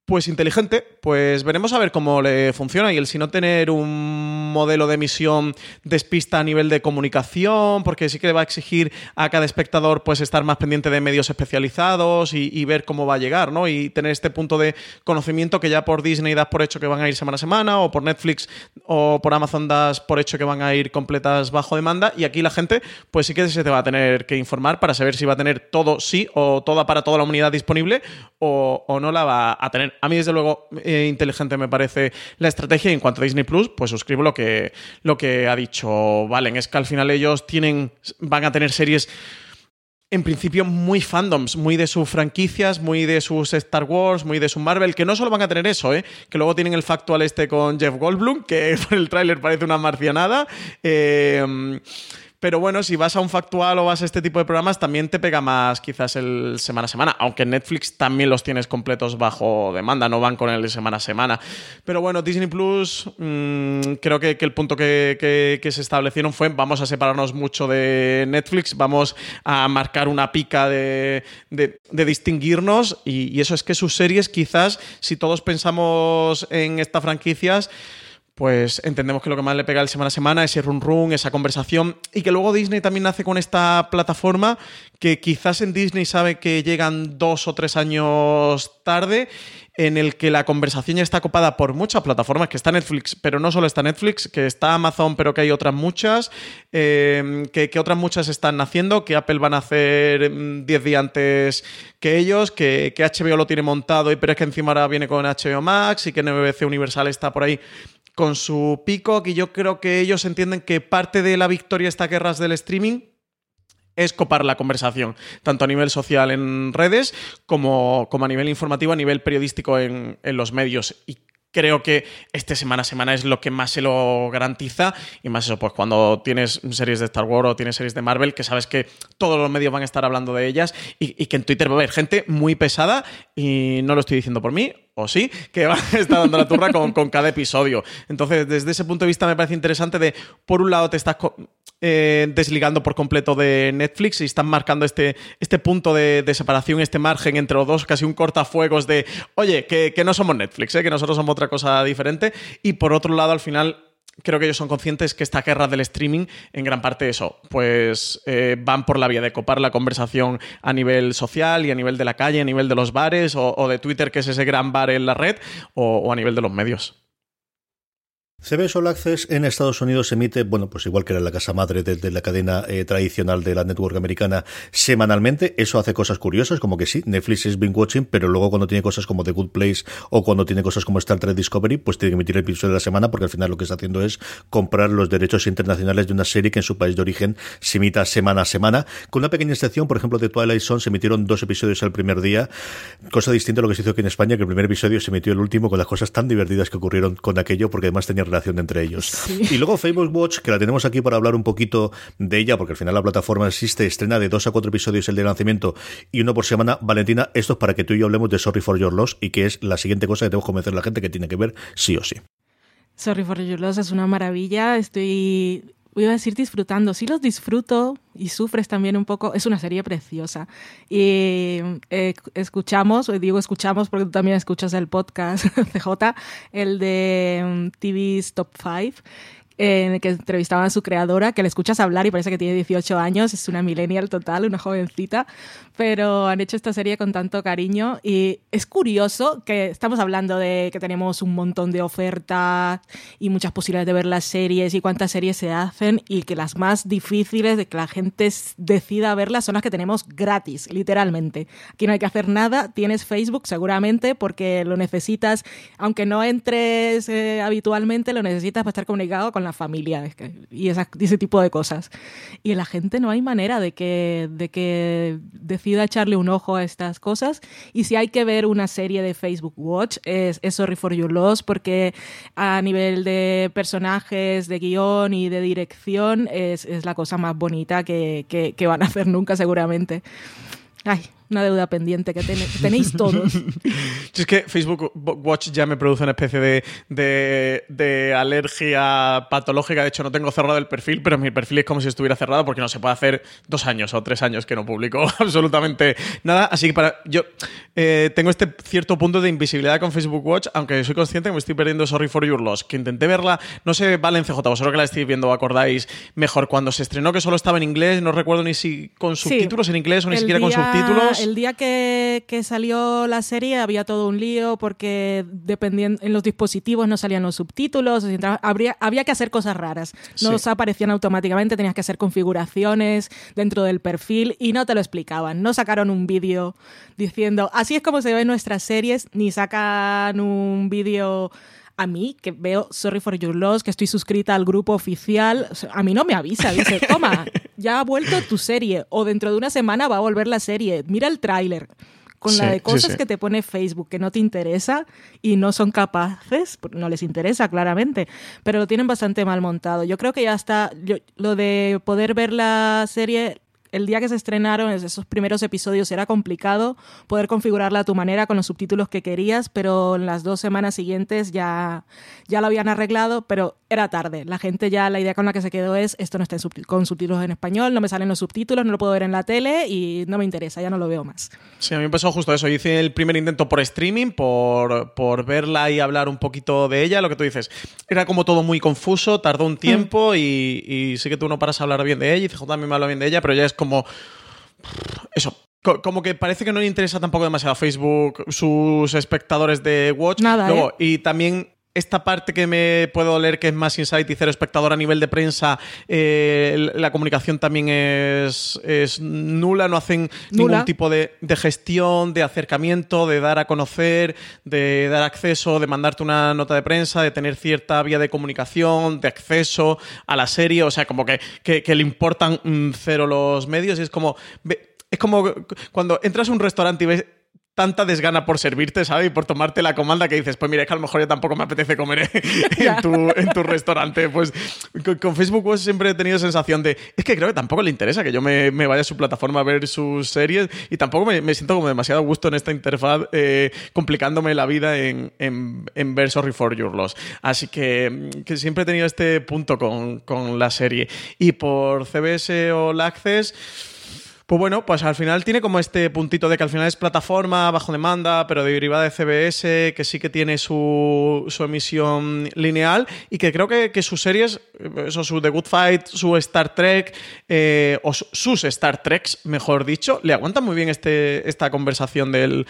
pues inteligente, pues veremos a ver cómo le funciona. Y el si no tener un modelo de emisión despista a nivel de comunicación, porque sí que va a exigir a cada espectador pues estar más pendiente de medios especializados y, ver cómo va a llegar, ¿no? Y tener este punto de conocimiento que ya por Disney das por hecho que van a ir semana a semana, o por Netflix o por Amazon das por hecho que van a ir completas bajo demanda, y aquí la gente pues sí que se te va a tener que informar para saber si va a tener todo sí o toda para toda la unidad disponible o, o no la va a tener a mí, desde luego, eh, inteligente me parece la estrategia. Y en cuanto a Disney Plus, pues suscribo lo que, lo que ha dicho Valen. Es que al final ellos tienen, van a tener series en principio muy fandoms, muy de sus franquicias, muy de sus Star Wars, muy de su Marvel, que no solo van a tener eso, ¿eh? que luego tienen el factual este con Jeff Goldblum, que por el tráiler parece una marcianada. Eh, pero bueno, si vas a un factual o vas a este tipo de programas, también te pega más quizás el semana a semana. Aunque Netflix también los tienes completos bajo demanda, no van con el de semana a semana. Pero bueno, Disney Plus, mm, creo que, el punto que, se establecieron fue: vamos a separarnos mucho de Netflix, vamos a marcar una pica de, distinguirnos. Y, y eso es que sus series, quizás, si todos pensamos en estas franquicias, pues entendemos que lo que más le pega el semana a semana es ese run run, esa conversación, y que luego Disney también nace con esta plataforma que quizás en Disney sabe que llegan dos o tres años tarde, en el que la conversación ya está copada por muchas plataformas, que está Netflix, pero no solo está Netflix, que está Amazon, pero que hay otras muchas, eh, que, otras muchas están naciendo, que Apple van a hacer 10 mm, días antes que ellos, que, que HBO lo tiene montado, y pero es que encima ahora viene con HBO Max y que NBC Universal está por ahí con su pico, y yo creo que ellos entienden que parte de la victoria de estas guerras del streaming es copar la conversación, tanto a nivel social en redes como, como a nivel informativo, a nivel periodístico en, en los medios. Y creo que este semana a semana es lo que más se lo garantiza. Y más eso, pues cuando tienes series de Star Wars o tienes series de Marvel, que sabes que todos los medios van a estar hablando de ellas y, que en Twitter va a haber gente muy pesada, y no lo estoy diciendo por mí, o sí, que va a estar dando la turra con, con, cada episodio. Entonces, desde ese punto de vista me parece interesante de, por un lado, te estás eh, desligando por completo de Netflix y están marcando este, este punto de, separación, este margen entre los dos, casi un cortafuegos de, oye, que, no somos Netflix, ¿eh? que nosotros somos otra cosa diferente. Y por otro lado, al final, creo que ellos son conscientes que esta guerra del streaming, en gran parte eso, pues eh, van por la vía de copar la conversación a nivel social y a nivel de la calle, a nivel de los bares o, de Twitter, que es ese gran bar en la red, o a nivel de los medios. CBS All Access en Estados Unidos emite, bueno, pues igual que era la casa madre de, la cadena eh, tradicional de la network americana, semanalmente. Eso hace cosas curiosas, como que sí, Netflix es binge watching, pero luego cuando tiene cosas como The Good Place o cuando tiene cosas como Star Trek Discovery, pues tiene que emitir el episodio de la semana, porque al final lo que está haciendo es comprar los derechos internacionales de una serie que en su país de origen se emita semana a semana. Con una pequeña excepción, por ejemplo, de Twilight Zone se emitieron dos episodios al primer día, cosa distinta a lo que se hizo aquí en España, que el primer episodio se emitió el último con las cosas tan divertidas que ocurrieron con aquello, porque además tenía relación entre ellos. Y luego Facebook Watch, que la tenemos aquí para hablar un poquito de ella, porque al final la plataforma existe, estrena de dos a cuatro episodios el de lanzamiento y uno por semana. Valentina, esto es para que tú y yo hablemos de Sorry for Your Loss y que es la siguiente cosa que tengo que convencer a la gente que tiene que ver sí o sí. Sorry for Your Loss es una maravilla. Estoy voy a decir disfrutando, sí los disfruto y sufres también un poco, es una serie preciosa. Y eh, escuchamos, digo escuchamos porque tú también escuchas el podcast CJ, el de um, TV's Top 5, en el que entrevistaban a su creadora, que le escuchas hablar y parece que tiene 18 años, es una millennial total, una jovencita, pero han hecho esta serie con tanto cariño y es curioso que estamos hablando de que tenemos un montón de ofertas y muchas posibilidades de ver las series y cuántas series se hacen y que las más difíciles de que la gente decida verlas son las que tenemos gratis, literalmente. Aquí no hay que hacer nada, tienes Facebook seguramente porque lo necesitas, aunque no entres eh, habitualmente, lo necesitas para estar comunicado con la familia y ese tipo de cosas. Y la gente no hay manera de que, de que decida echarle un ojo a estas cosas. Y si hay que ver una serie de Facebook Watch, es, Sorry for Your Loss, porque a nivel de personajes, de guion y de dirección, es, la cosa más bonita que, que van a hacer nunca seguramente. Ay, una deuda pendiente que tenéis todos. es que Facebook Watch ya me produce una especie de, de, alergia patológica. De hecho, no tengo cerrado el perfil, pero mi perfil es como si estuviera cerrado porque no se puede hacer dos años o tres años que no publico absolutamente nada. Así que para yo eh, tengo este cierto punto de invisibilidad con Facebook Watch, aunque soy consciente que me estoy perdiendo Sorry for Your Loss, que intenté verla, no sé, vale en CJ, vosotros que la estáis viendo, acordáis mejor cuando se estrenó que solo estaba en inglés, no recuerdo ni si con subtítulos en inglés o ni siquiera con subtítulos el día que, salió la serie había todo un lío porque dependiendo en los dispositivos no salían los subtítulos, habría, había que hacer cosas raras. No aparecían automáticamente, tenías que hacer configuraciones dentro del perfil y no te lo explicaban. No sacaron un vídeo diciendo, así es como se ven nuestras series, ni sacan un vídeo a mí, que veo Sorry for Your Loss, que estoy suscrita al grupo oficial, a mí no me avisa, dice, toma, ya ha vuelto tu serie, o dentro de una semana va a volver la serie, mira el tráiler. Con la de cosas que te pone Facebook que no te interesa y no son capaces, no les interesa claramente, pero lo tienen bastante mal montado. Yo creo que ya está, lo de poder ver la serie el día que se estrenaron esos primeros episodios era complicado poder configurarla a tu manera con los subtítulos que querías, pero en las dos semanas siguientes ya, ya lo habían arreglado, pero era tarde. La gente ya, la idea con la que se quedó es, esto no está con subtítulos en español, no me salen los subtítulos, no lo puedo ver en la tele y no me interesa, ya no lo veo más. Sí, a mí me pasó justo eso. Hice el primer intento por streaming, por, por verla y hablar un poquito de ella, lo que tú dices. Era como todo muy confuso, tardó un tiempo mm. y, y, sí que tú no paras a hablar bien de ella y CJ también me habla bien de ella, pero ya es como... Eso, como que parece que no le interesa tampoco demasiado a Facebook sus espectadores de Watch. Nada. ¿eh? Y también esta parte que me puedo leer que es más insight y cero espectador a nivel de prensa, eh, la comunicación también es, nula, no hacen ningún tipo de, gestión, de acercamiento, de dar a conocer, de dar acceso, de mandarte una nota de prensa, de tener cierta vía de comunicación, de acceso a la serie, o sea, como que, que, le importan mm, cero los medios. Y es como... Es como cuando entras a un restaurante y ves tanta desgana por servirte, ¿sabes? Y por tomarte la comanda que dices, pues mira, es que a lo mejor ya tampoco me apetece comer en, tu, restaurante. Pues con, Facebook siempre he tenido sensación de, es que creo que tampoco le interesa que yo me, vaya a su plataforma a ver sus series y tampoco me, siento como demasiado gusto en esta interfaz eh, complicándome la vida en, en, ver Sorry for Your Loss. Así que, que siempre he tenido este punto con, con la serie. Y por CBS o Access Pues bueno, pues al final tiene como este puntito de que al final es plataforma bajo demanda, pero derivada de CBS, que sí que tiene su, emisión lineal y que creo que, sus series, eso, su The Good Fight, su Star Trek, eh, o sus Star Treks, mejor dicho, le aguantan muy bien este, esta conversación del,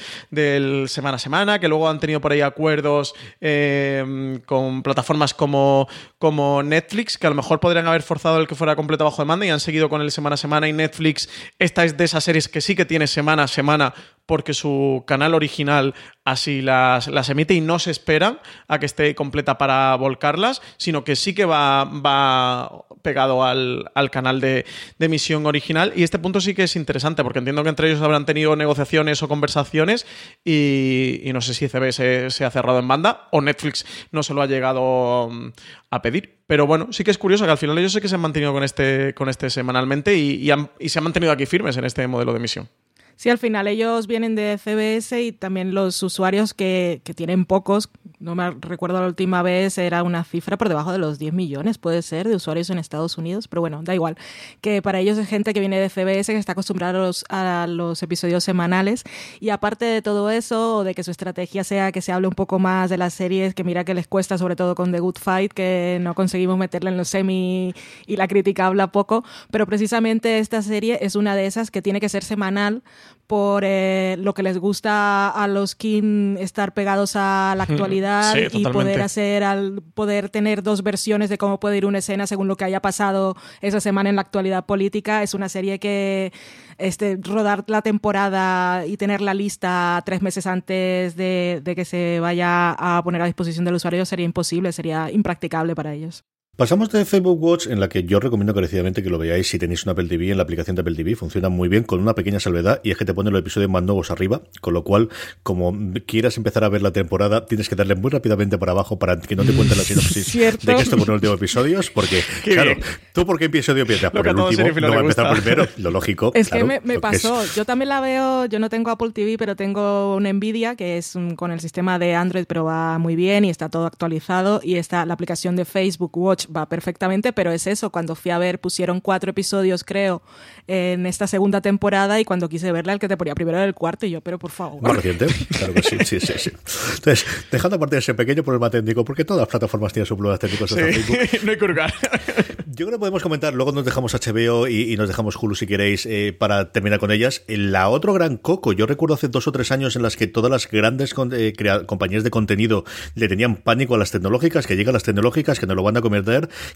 semana a semana, que luego han tenido por ahí acuerdos eh, con plataformas como, como Netflix, que a lo mejor podrían haber forzado el que fuera completo bajo demanda y han seguido con el semana a semana y Netflix esta es de esas series que sí que tiene semana a semana porque su canal original así las, las, emite y no se esperan a que esté completa para volcarlas, sino que sí que va, va pegado al, canal de, emisión original. Y este punto sí que es interesante, porque entiendo que entre ellos habrán tenido negociaciones o conversaciones y, no sé si CBS se ha cerrado en banda o Netflix no se lo ha llegado mm, a pedir. Pero bueno, sí que es curioso que al final ellos sí que se han mantenido con este, con este semanalmente y, y se han mantenido aquí firmes en este modelo de emisión. Sí, al final ellos vienen de CBS y también los usuarios que, que, tienen pocos, no me recuerdo la última vez, era una cifra por debajo de los 10 millones, puede ser, de usuarios en Estados Unidos, pero bueno, da igual. Que para ellos es gente que viene de CBS, que está acostumbrada a los, a los episodios semanales y aparte de todo eso, de que su estrategia sea que se hable un poco más de las series, que mira que les cuesta, sobre todo con The Good Fight, que no conseguimos meterle en los semi y la crítica habla poco, pero precisamente esta serie es una de esas que tiene que ser semanal por eh, lo que les gusta a los Kim estar pegados a la actualidad y poder hacer al poder tener dos versiones de cómo puede ir una escena según lo que haya pasado esa semana en la actualidad política. Es una serie que este, rodar la temporada y tener la lista tres meses antes de, de que se vaya a poner a disposición del usuario sería imposible, sería impracticable para ellos. Pasamos de Facebook Watch, en la que yo recomiendo encarecidamente que lo veáis si tenéis una Apple TV en la aplicación de Apple TV. Funciona muy bien, con una pequeña salvedad, y es que te pone los episodios más nuevos arriba, con lo cual, como quieras empezar a ver la temporada, tienes que darle muy rápidamente para abajo para que no te cuente la sinopsis de que esto con los últimos episodios, porque, claro, tú por qué episodio empiezas, por el último, no va a empezar primero, lo lógico. Es que me, pasó, yo también la veo, yo no tengo Apple TV, pero tengo una Nvidia, que es con el sistema de Android, pero va muy bien y está todo actualizado, y está la aplicación de Facebook Watch va perfectamente, pero es eso, cuando fui a ver pusieron cuatro episodios, creo, en esta segunda temporada y cuando quise verla el que te ponía primero era el cuarto y yo, pero por favor. Más reciente, claro que sí, sí, sí, sí. Entonces, dejando aparte de ese pequeño problema técnico, porque todas las plataformas tienen sus problemas técnicos. Sí, no hay que Yo creo que podemos comentar, luego nos dejamos HBO y, nos dejamos Hulu si queréis eh, para terminar con ellas. La otro gran coco, yo recuerdo hace dos o tres años en las que todas las grandes eh, compañías de contenido le tenían pánico a las tecnológicas, que llegan las tecnológicas, que nos lo van a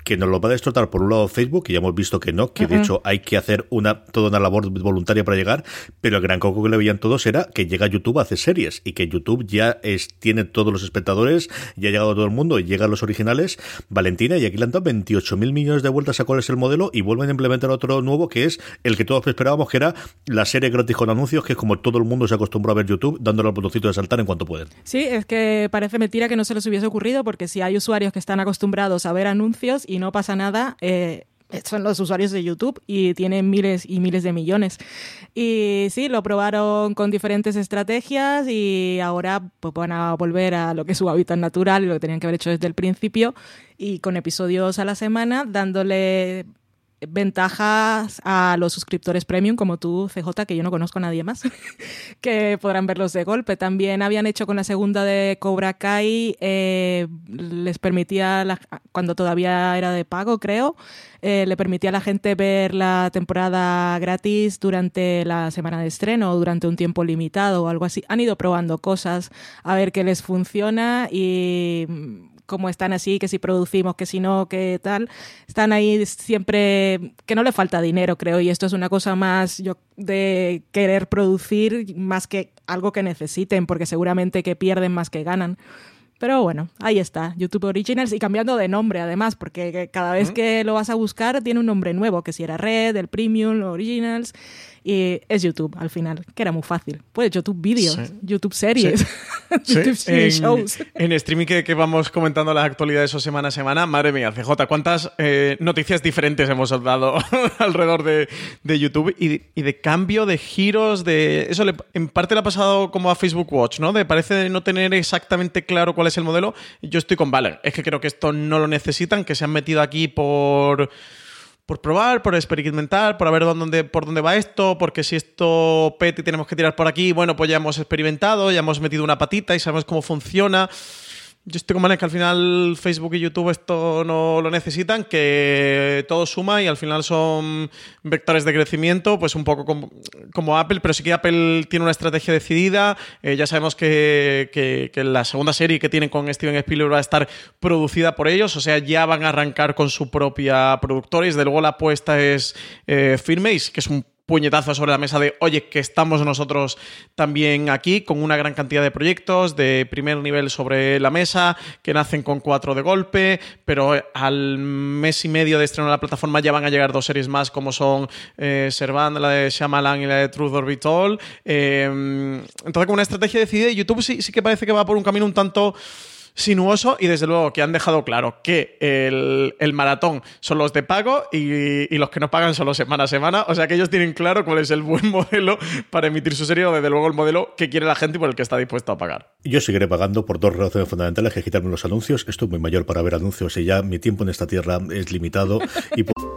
que nos lo va a destrozar por un lado Facebook, que ya hemos visto que no, que de hecho hay que hacer una toda una labor voluntaria para llegar, pero el gran coco que le veían todos era que llega YouTube a hacer series y que YouTube ya es, tiene todos los espectadores, ya ha llegado a todo el mundo y llegan los originales. Valentina, y aquí le han dado 28 mil millones de de vueltas a cuál es el modelo y vuelven a implementar otro nuevo que es el que todos esperábamos que era la serie gratis con anuncios, que es como todo el mundo se acostumbró a ver YouTube, dándole al botoncito de saltar en cuanto pueden. Sí, es que parece mentira que no se les hubiese ocurrido, porque si hay usuarios que están acostumbrados a ver anuncios y no pasa nada, eh, son los usuarios de YouTube y tienen miles y miles de millones. Y sí, lo probaron con diferentes estrategias y ahora pues, van a volver a lo que es su hábitat natural lo que tenían que haber hecho desde el principio y con episodios a la semana dándole ventajas a los suscriptores premium como tú, CJ, que yo no conozco a nadie más, que podrán verlos de golpe. También habían hecho con la segunda de Cobra Kai, eh, les permitía, cuando todavía era de pago, creo, eh, le permitía a la gente ver la temporada gratis durante la semana de estreno o durante un tiempo limitado o algo así. Han ido probando cosas a ver qué les funciona y como están así, que si producimos, que si no, que tal, están ahí siempre, que no le falta dinero, creo, y esto es una cosa más yo, de querer producir más que algo que necesiten, porque seguramente que pierden más que ganan. Pero bueno, ahí está, YouTube Originals y cambiando de nombre además, porque cada vez que lo vas a buscar tiene un nombre nuevo, que si era Red, el Premium, Originals, y es YouTube al final, que era muy fácil. Pues YouTube vídeos, YouTube series, YouTube en, shows. En streaming que, vamos comentando las actualidades o semana a semana, madre mía, CJ, ¿cuántas eh, noticias diferentes hemos dado alrededor de, YouTube y, de cambio, de giros, de... Eso en parte le ha pasado como a Facebook Watch, ¿no? De parece no tener exactamente claro cuál es el modelo. Yo estoy con Valen. Es que creo que esto no lo necesitan, que se han metido aquí por por probar, por experimentar, por ver dónde, por dónde va esto, porque si esto pete tenemos que tirar por aquí, bueno, pues ya hemos experimentado, ya hemos metido una patita y sabemos cómo funciona. Yo estoy con manes que al final Facebook y YouTube esto no lo necesitan, que todo suma y al final son vectores de crecimiento, pues un poco como, Apple, pero sí que Apple tiene una estrategia decidida. Eh, ya sabemos que, la segunda serie que tienen con Steven Spielberg va a estar producida por ellos, o sea, ya van a arrancar con su propia productora y desde luego la apuesta es eh, que es un puñetazo sobre la mesa de, oye, que estamos nosotros también aquí con una gran cantidad de proyectos de primer nivel sobre la mesa, que nacen con cuatro de golpe, pero al mes y medio de estreno de la plataforma ya van a llegar dos series más como son eh, la de Shyamalan y la de Truth or Be Told. Eh, entonces, con una estrategia decidida, YouTube sí, sí que parece que va por un camino un tanto sinuoso y desde luego que han dejado claro que el, maratón son los de pago y, los que no pagan son los semana a semana. O sea que ellos tienen claro cuál es el buen modelo para emitir su serie o desde luego el modelo que quiere la gente y por el que está dispuesto a pagar. Yo seguiré pagando por dos razones fundamentales, que quitarme los anuncios. Estoy muy mayor para ver anuncios y ya mi tiempo en esta tierra es limitado. y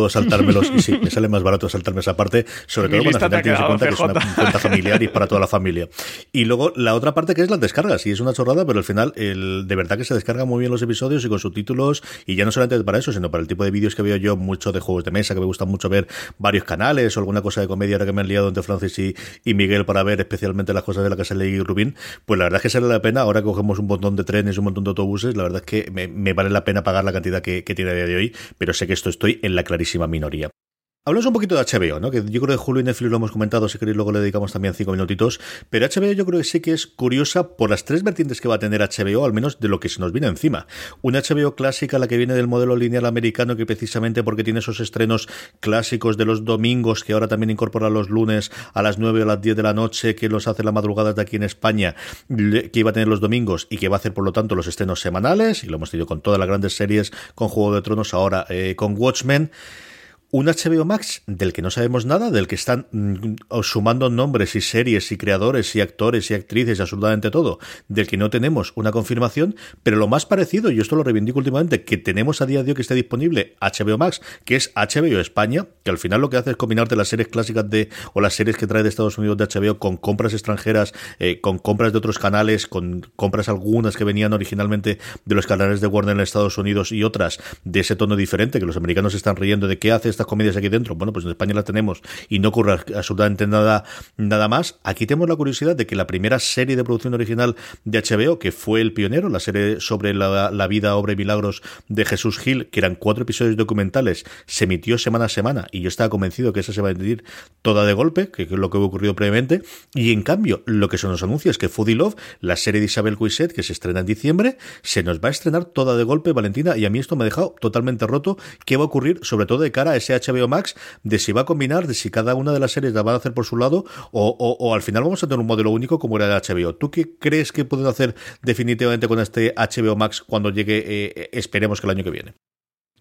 Puedo saltármelos y sí, me sale más barato saltarme esa parte, sobre todo cuando al final tienes en cuenta que es una cuenta familiar y para toda la familia. Y luego la otra parte que es las descargas, y es una chorrada, pero al final el, de verdad que se descargan muy bien los episodios y con subtítulos, y ya no solamente para eso, sino para el tipo de vídeos que veo yo, mucho de juegos de mesa, que me gusta mucho ver varios canales o alguna cosa de comedia ahora que me han liado entre Francis y, y Miguel para ver especialmente las cosas de la casa de y Rubín, pues la verdad es que sale la pena, ahora que cogemos un montón de trenes, un montón de autobuses, la verdad es que me, vale la pena pagar la cantidad que, que tiene a día de hoy, pero sé que esto estoy en la clarísima minoría. Hablamos un poquito de HBO, ¿no? Que yo creo que Julio y Netflix lo hemos comentado, si queréis luego le dedicamos también cinco minutitos, pero HBO yo creo que sí que es curiosa por las tres vertientes que va a tener HBO, al menos de lo que se nos viene encima. Una HBO clásica, la que viene del modelo lineal americano, que precisamente porque tiene esos estrenos clásicos de los domingos, que ahora también incorpora los lunes a las 9 o las 10 de la noche, que los hace la madrugada de aquí en España, que iba a tener los domingos y que va a hacer por lo tanto los estrenos semanales, y lo hemos tenido con todas las grandes series, con Juego de Tronos, ahora eh, con Watchmen un HBO Max del que no sabemos nada, del que están mm, sumando nombres y series y creadores y actores y actrices absolutamente todo, del que no tenemos una confirmación, pero lo más parecido, y esto lo reivindico últimamente, que tenemos a día de hoy que esté disponible HBO Max, que es HBO España, que al final lo que hace es combinarte las series clásicas de o las series que trae de Estados Unidos de HBO con compras extranjeras, eh, con compras de otros canales, con compras algunas que venían originalmente de los canales de Warner en Estados Unidos y otras de ese tono diferente, que los americanos están riendo de qué hace estas comedias aquí dentro. Bueno, pues en España las tenemos y no ocurre absolutamente nada, nada más. Aquí tenemos la curiosidad de que la primera serie de producción original de HBO, que fue El Pionero, la serie sobre la, vida, obra y milagros de Jesús Gil, que eran cuatro episodios documentales, se emitió semana a semana y yo estaba convencido que esa se va a emitir toda de golpe, que es lo que ha ocurrido previamente. Y en cambio, lo que se nos anuncia es que Foodie Love, la serie de Isabel Cuiset, que se estrena en diciembre, se nos va a estrenar toda de golpe, Valentina, y a mí esto me ha dejado totalmente roto. ¿Qué va a ocurrir, sobre todo de cara a ese HBO Max, de si va a combinar, de si cada una de las series la va a hacer por su lado, o, al final vamos a tener un modelo único como era el HBO. ¿Tú qué crees que pueden hacer definitivamente con este HBO Max cuando llegue, eh, eh, esperemos que el año que viene?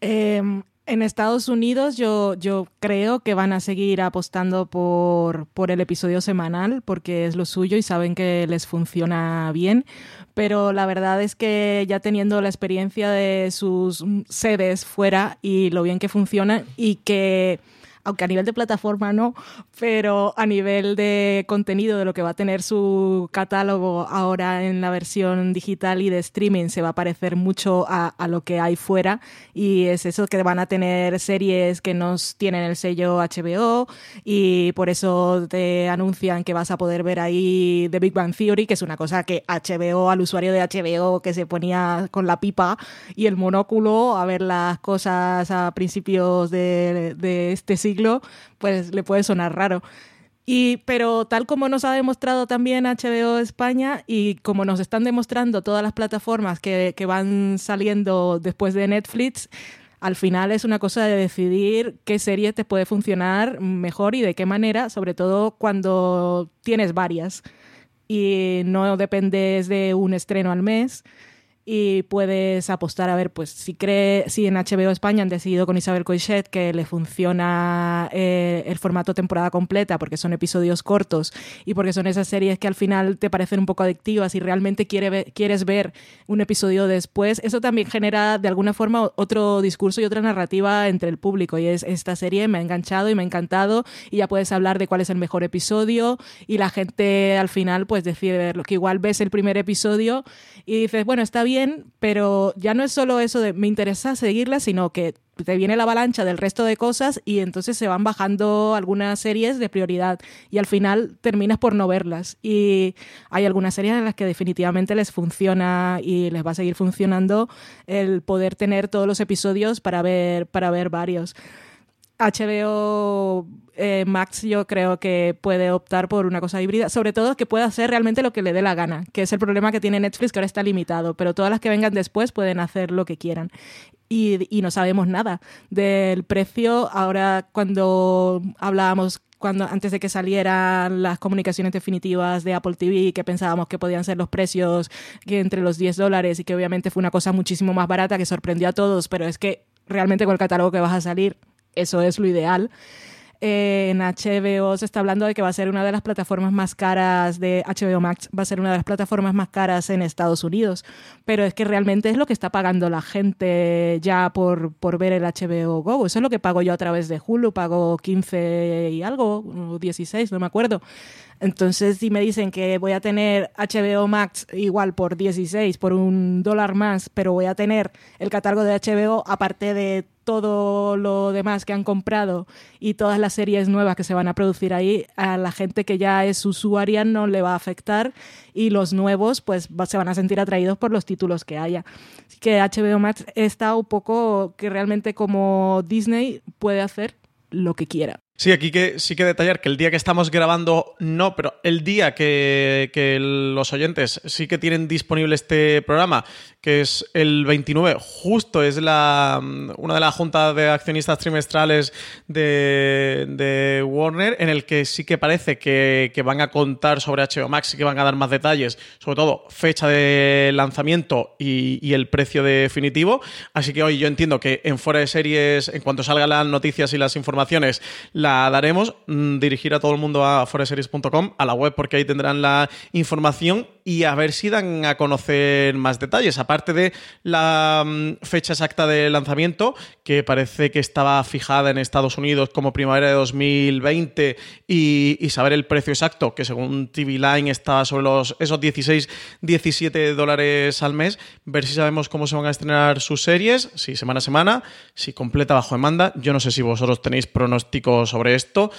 Em, en Estados Unidos yo, yo creo que van a seguir apostando por, por el episodio semanal porque es lo suyo y saben que les funciona bien, pero la verdad es que ya teniendo la experiencia de sus sedes fuera y lo bien que funcionan y que aunque a nivel de plataforma no, pero a nivel de contenido, de lo que va a tener su catálogo ahora en la versión digital y de streaming, se va a parecer mucho a, lo que hay fuera. Y es eso que van a tener series que nos tienen el sello HBO y por eso te anuncian que vas a poder ver ahí The Big Bang Theory, que es una cosa que HBO, al usuario de HBO que se ponía con la pipa y el monóculo a ver las cosas a principios de, de este siglo pues le puede sonar raro. Y, pero tal como nos ha demostrado también HBO España y como nos están demostrando todas las plataformas que, que van saliendo después de Netflix, al final es una cosa de decidir qué serie te puede funcionar mejor y de qué manera, sobre todo cuando tienes varias y no dependes de un estreno al mes y puedes apostar a ver, pues si cree, si en HBO España han decidido con Isabel Coixet que le funciona eh, el formato temporada completa porque son episodios cortos y porque son esas series que al final te parecen un poco adictivas y realmente quiere quieres ver un episodio después, eso también genera de alguna forma otro discurso y otra narrativa entre el público y es esta serie me ha enganchado y me ha encantado y ya puedes hablar de cuál es el mejor episodio y la gente al final pues decide verlo, que igual ves el primer episodio y dices, bueno, está bien pero ya no es solo eso de me interesa seguirla, sino que te viene la avalancha del resto de cosas y entonces se van bajando algunas series de prioridad y al final terminas por no verlas. Y hay algunas series en las que definitivamente les funciona y les va a seguir funcionando el poder tener todos los episodios para ver, para ver varios. HBO eh, Max yo creo que puede optar por una cosa híbrida, sobre todo que pueda hacer realmente lo que le dé la gana, que es el problema que tiene Netflix, que ahora está limitado, pero todas las que vengan después pueden hacer lo que quieran. Y, no sabemos nada del precio. Ahora cuando hablábamos cuando antes de que salieran las comunicaciones definitivas de Apple TV, que pensábamos que podían ser los precios que entre los 10 dólares y que obviamente fue una cosa muchísimo más barata que sorprendió a todos, pero es que realmente con el catálogo que vas a salir eso es lo ideal. Eh, en HBO se está hablando de que va a ser una de las plataformas más caras de HBO Max, va a ser una de las plataformas más caras en Estados Unidos, pero es que realmente es lo que está pagando la gente ya por, por ver el HBO Go. Eso es lo que pago yo a través de Hulu, pago 15 y algo, 16, no me acuerdo. Entonces, si me dicen que voy a tener HBO Max igual por 16, por un dólar más, pero voy a tener el catálogo de HBO aparte de todo lo demás que han comprado y todas las series nuevas que se van a producir ahí, a la gente que ya es usuaria no le va a afectar y los nuevos pues se van a sentir atraídos por los títulos que haya. Así que HBO Max está un poco que realmente como Disney puede hacer lo que quiera. Sí, aquí que, sí que detallar que el día que estamos grabando no, pero el día que, que, los oyentes sí que tienen disponible este programa, que es el 29, justo es la, una de las juntas de accionistas trimestrales de, de, Warner, en el que sí que parece que, que, van a contar sobre HBO Max y que van a dar más detalles, sobre todo fecha de lanzamiento y, y el precio definitivo. Así que hoy yo entiendo que en fuera de series, en cuanto salgan las noticias y las informaciones, la daremos. Mm, dirigir a todo el mundo a foreseries.com, a la web, porque ahí tendrán la información y a ver si dan a conocer más detalles. Aparte de la mm, fecha exacta de lanzamiento, que parece que estaba fijada en Estados Unidos como primavera de 2020, y, saber el precio exacto, que según TV Line estaba sobre los esos 16, 17 dólares al mes, ver si sabemos cómo se van a estrenar sus series, si semana a semana, si completa bajo demanda. Yo no sé si vosotros tenéis pronósticos sobre esto.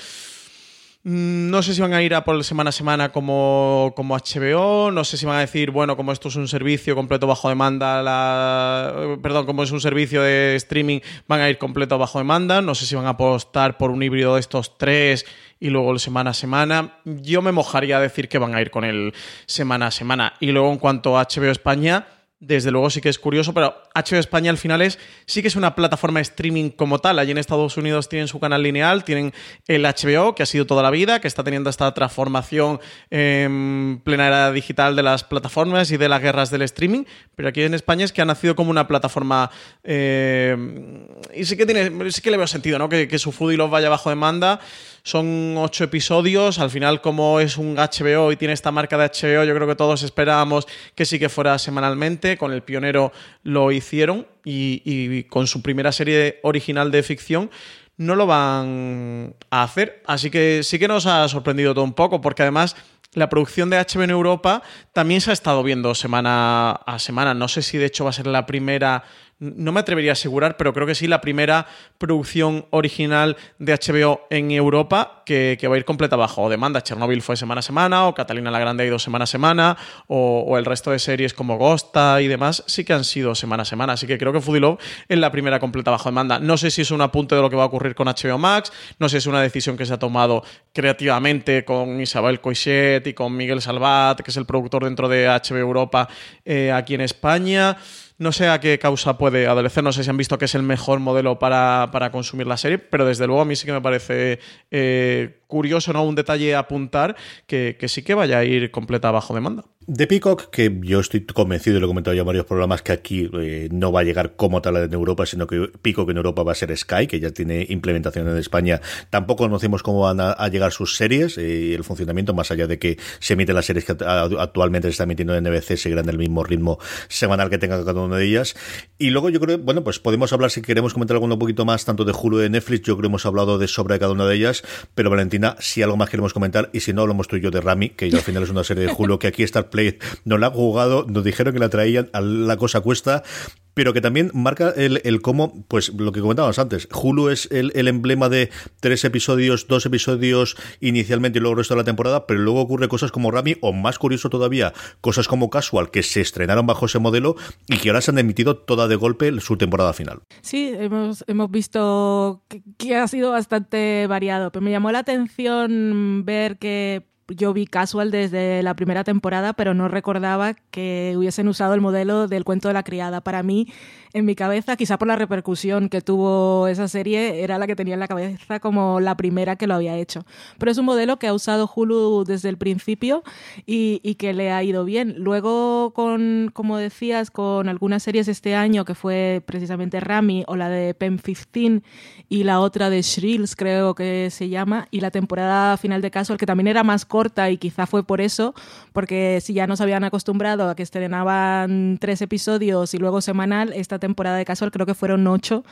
Mm, no sé si van a ir a por semana a semana como, como, HBO, no sé si van a decir, bueno, como esto es un servicio completo bajo demanda, la, perdón, como es un servicio de streaming, van a ir completo bajo demanda, no sé si van a apostar por un híbrido de estos tres y luego el semana a semana. Yo me mojaría a decir que van a ir con el semana a semana. Y luego en cuanto a HBO España, desde luego sí que es curioso, pero HBO España al final es, sí que es una plataforma de streaming como tal. Allí en Estados Unidos tienen su canal lineal, tienen el HBO, que ha sido toda la vida, que está teniendo esta transformación en plena era digital de las plataformas y de las guerras del streaming, pero aquí en España es que ha nacido como una plataforma... Eh, y sí que, tiene, sí que le veo sentido, ¿no? Que, que su food y los vaya bajo demanda. Son ocho episodios. Al final, como es un HBO y tiene esta marca de HBO, yo creo que todos esperábamos que sí que fuera semanalmente. Con El Pionero lo hicieron y, con su primera serie original de ficción no lo van a hacer. Así que sí que nos ha sorprendido todo un poco, porque además la producción de HBO en Europa también se ha estado viendo semana a semana. No sé si de hecho va a ser la primera no me atrevería a asegurar, pero creo que sí, la primera producción original de HBO en Europa que, va a ir completa bajo demanda. Chernobyl fue semana a semana, o Catalina la Grande ha ido semana a semana, o, el resto de series como Gosta y demás sí que han sido semana a semana. Así que creo que Foodie Love es la primera completa bajo demanda. No sé si es un apunte de lo que va a ocurrir con HBO Max, no sé si es una decisión que se ha tomado creativamente con Isabel Coixet y con Miguel Salvat, que es el productor dentro de HBO Europa eh, aquí en España. No sé a qué causa puede adolecer, no sé si han visto que es el mejor modelo para, consumir la serie, pero desde luego a mí sí que me parece eh, curioso, ¿no? Un detalle a apuntar que, que sí que vaya a ir completa bajo demanda. De Peacock, que yo estoy convencido, y lo he comentado ya en varios programas, que aquí eh, no va a llegar como tal en Europa, sino que Peacock en Europa va a ser Sky, que ya tiene implementación en España. Tampoco conocemos cómo van a, llegar sus series y el funcionamiento, más allá de que se emiten las series que actualmente se están emitiendo en NBC, seguirán el mismo ritmo semanal que tenga cada una de ellas. Y luego yo creo, bueno, pues podemos hablar, si queremos comentar algo un poquito más, tanto de Hulu de Netflix, yo creo que hemos hablado de sobra de cada una de ellas, pero Valentina, si algo más queremos comentar, y si no, hablamos tú y yo de Rami, que al final es una serie de Hulu que aquí está no la ha jugado, nos dijeron que la traían a la cosa cuesta, pero que también marca el, el cómo, pues lo que comentábamos antes, Hulu es el, emblema de tres episodios, dos episodios inicialmente y luego el resto de la temporada, pero luego ocurre cosas como Rami, o más curioso todavía, cosas como Casual, que se estrenaron bajo ese modelo y que ahora se han emitido toda de golpe su temporada final. Sí, hemos, hemos visto que ha sido bastante variado, pero me llamó la atención ver que yo vi Casual desde la primera temporada, pero no recordaba que hubiesen usado el modelo del cuento de la criada. Para mí, en mi cabeza, quizá por la repercusión que tuvo esa serie, era la que tenía en la cabeza como la primera que lo había hecho. Pero es un modelo que ha usado Hulu desde el principio y, que le ha ido bien. Luego, con, como decías, con algunas series este año, que fue precisamente Rami o la de Pen 15 y la otra de Shrills, creo que se llama, y la temporada final de Casual, que también era más corta y quizá fue por eso, porque si ya nos habían acostumbrado a que estrenaban tres episodios y luego semanal, esta temporada de Casual creo que fueron ocho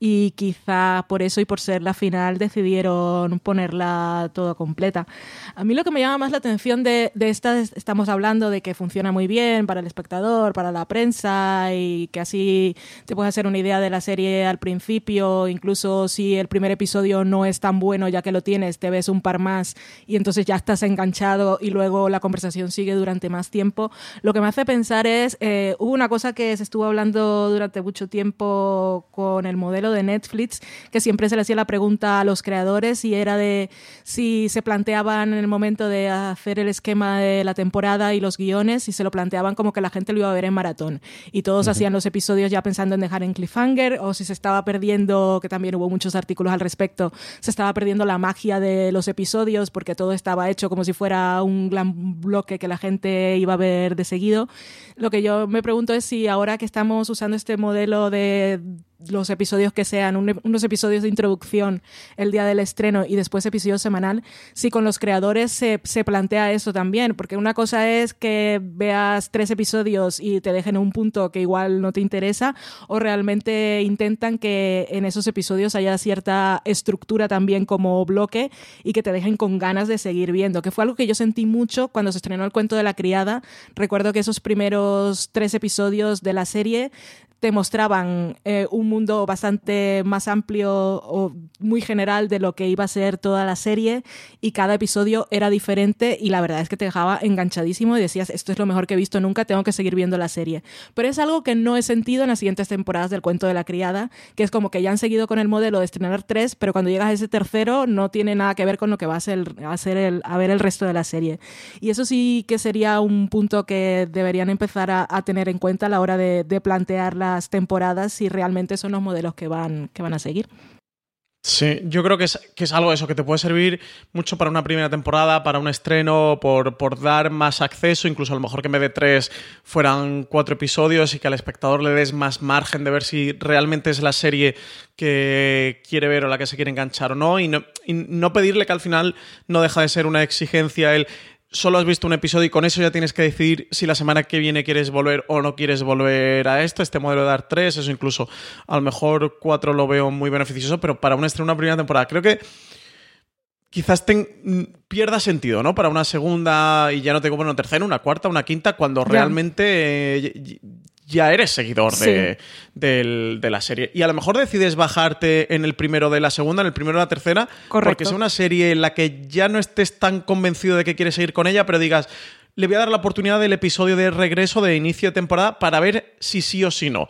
y quizá por eso y por ser la final decidieron ponerla toda completa. A mí lo que me llama más la atención de, de esta, estamos hablando de que funciona muy bien para el espectador, para la prensa y que así te puedes hacer una idea de la serie al principio, incluso si el primer episodio no es tan bueno ya que lo tienes, te ves un par más y entonces ya estás enganchado y luego la conversación sigue durante más tiempo. Lo que me hace pensar es, eh, hubo una cosa que se estuvo hablando durante mucho tiempo con el modelo de Netflix, que siempre se le hacía la pregunta a los creadores y era de si se planteaban en el momento de hacer el esquema de la temporada y los guiones, y se lo planteaban como que la gente lo iba a ver en maratón. Y todos hacían los episodios ya pensando en dejar en cliffhanger, o si se estaba perdiendo, que también hubo muchos artículos al respecto, se estaba perdiendo la magia de los episodios porque todo estaba hecho como si fuera un gran bloque que la gente iba a ver de seguido. Lo que yo me pregunto es si ahora que estamos usando este modelo de los episodios que sean, unos episodios de introducción el día del estreno y después episodio semanal, si con los creadores se, se, plantea eso también, porque una cosa es que veas tres episodios y te dejen un punto que igual no te interesa, o realmente intentan que en esos episodios haya cierta estructura también como bloque y que te dejen con ganas de seguir viendo, que fue algo que yo sentí mucho cuando se estrenó el cuento de la criada. Recuerdo que esos primeros tres episodios de la serie te mostraban eh, un mundo bastante más amplio o muy general de lo que iba a ser toda la serie y cada episodio era diferente y la verdad es que te dejaba enganchadísimo y decías, esto es lo mejor que he visto nunca, tengo que seguir viendo la serie. Pero es algo que no he sentido en las siguientes temporadas del cuento de la criada, que es como que ya han seguido con el modelo de estrenar tres, pero cuando llegas a ese tercero no tiene nada que ver con lo que va a ser, a, ser el, a ver el resto de la serie. Y eso sí que sería un punto que deberían empezar a, tener en cuenta a la hora de, de plantear la temporadas si realmente son los modelos que van, que van a seguir. Sí, yo creo que es, que es algo eso, que te puede servir mucho para una primera temporada, para un estreno, por, por, dar más acceso, incluso a lo mejor que en vez de tres fueran cuatro episodios y que al espectador le des más margen de ver si realmente es la serie que quiere ver o la que se quiere enganchar o no, y no, y no pedirle que al final no deja de ser una exigencia el solo has visto un episodio y con eso ya tienes que decidir si la semana que viene quieres volver o no quieres volver a esto. Este modelo de dar tres, eso incluso a lo mejor cuatro lo veo muy beneficioso, pero para un estreno, una primera temporada, creo que quizás pierda sentido, ¿no? Para una segunda y ya no tengo una tercera, una cuarta, una quinta, cuando realmente eh, ya eres seguidor de, la serie. Y a lo mejor decides bajarte en el primero de la segunda, en el primero de la tercera, porque es una serie en la que ya no estés tan convencido de que quieres seguir con ella, pero digas, le voy a dar la oportunidad del episodio de regreso de inicio de temporada para ver si sí o si no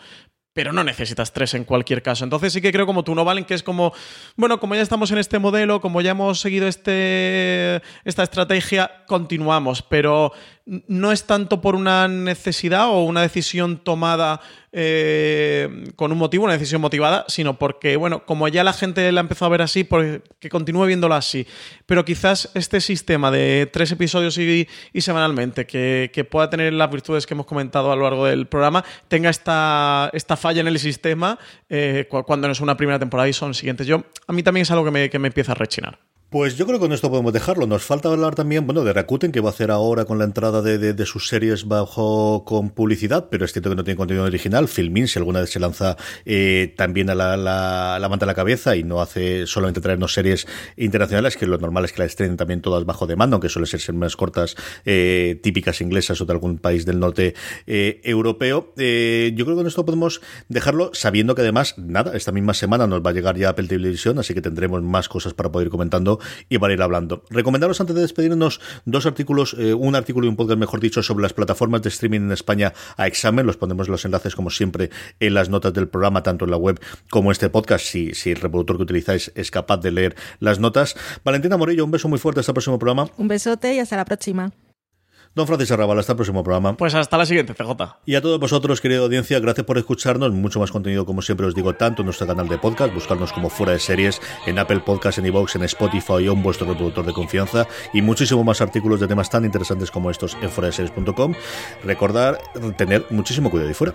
pero no necesitas tres en cualquier caso. Entonces sí que creo como tú no valen, que es como, bueno, como ya estamos en este modelo, como ya hemos seguido este, esta estrategia, continuamos, pero no es tanto por una necesidad o una decisión tomada eh, con un motivo, una decisión motivada, sino porque, bueno, como ya la gente la ha empezado a ver así, pues que continúe viéndola así. Pero quizás este sistema de tres episodios y, semanalmente, que, pueda tener las virtudes que hemos comentado a lo largo del programa, tenga esta, esta falla en el sistema eh, cuando no es una primera temporada y son siguientes. Yo, a mí también es algo que me, que me empieza a rechinar. Pues yo creo que con esto podemos dejarlo. Nos falta hablar también, bueno, de Rakuten, que va a hacer ahora con la entrada de, sus series bajo con publicidad, pero es cierto que no tiene contenido original. Filmin, si alguna vez se lanza eh, también a la, la, manta a la cabeza y no hace solamente traernos series internacionales, que lo normal es que la estrenen también todas bajo demanda, aunque suele ser más cortas, eh, típicas inglesas o de algún país del norte eh, europeo. yo creo que con esto podemos dejarlo, sabiendo que además, nada, esta misma semana nos va a llegar ya Apple Televisión, así que tendremos más cosas para poder ir comentando y para ir hablando. Recomendaros antes de despedirnos dos artículos, eh, un artículo y un podcast, mejor dicho, sobre las plataformas de streaming en España a examen. Los ponemos los enlaces, como siempre, en las notas del programa, tanto en la web como en este podcast, si, si el reproductor que utilizáis es capaz de leer las notas. Valentina Morillo, un beso muy fuerte hasta el próximo programa. Un besote y hasta la próxima. Don Francisco Arrabal, hasta el próximo programa. Pues hasta la siguiente, CJ. Y a todos vosotros, querida audiencia, gracias por escucharnos. Mucho más contenido, como siempre os digo, tanto en nuestro canal de podcast, buscarnos como fuera de series, en Apple Podcasts, en iVoox, en Spotify o en vuestro reproductor de confianza, y muchísimo más artículos de temas tan interesantes como estos en fuera de series.com. Recordar tener muchísimo cuidado y fuera.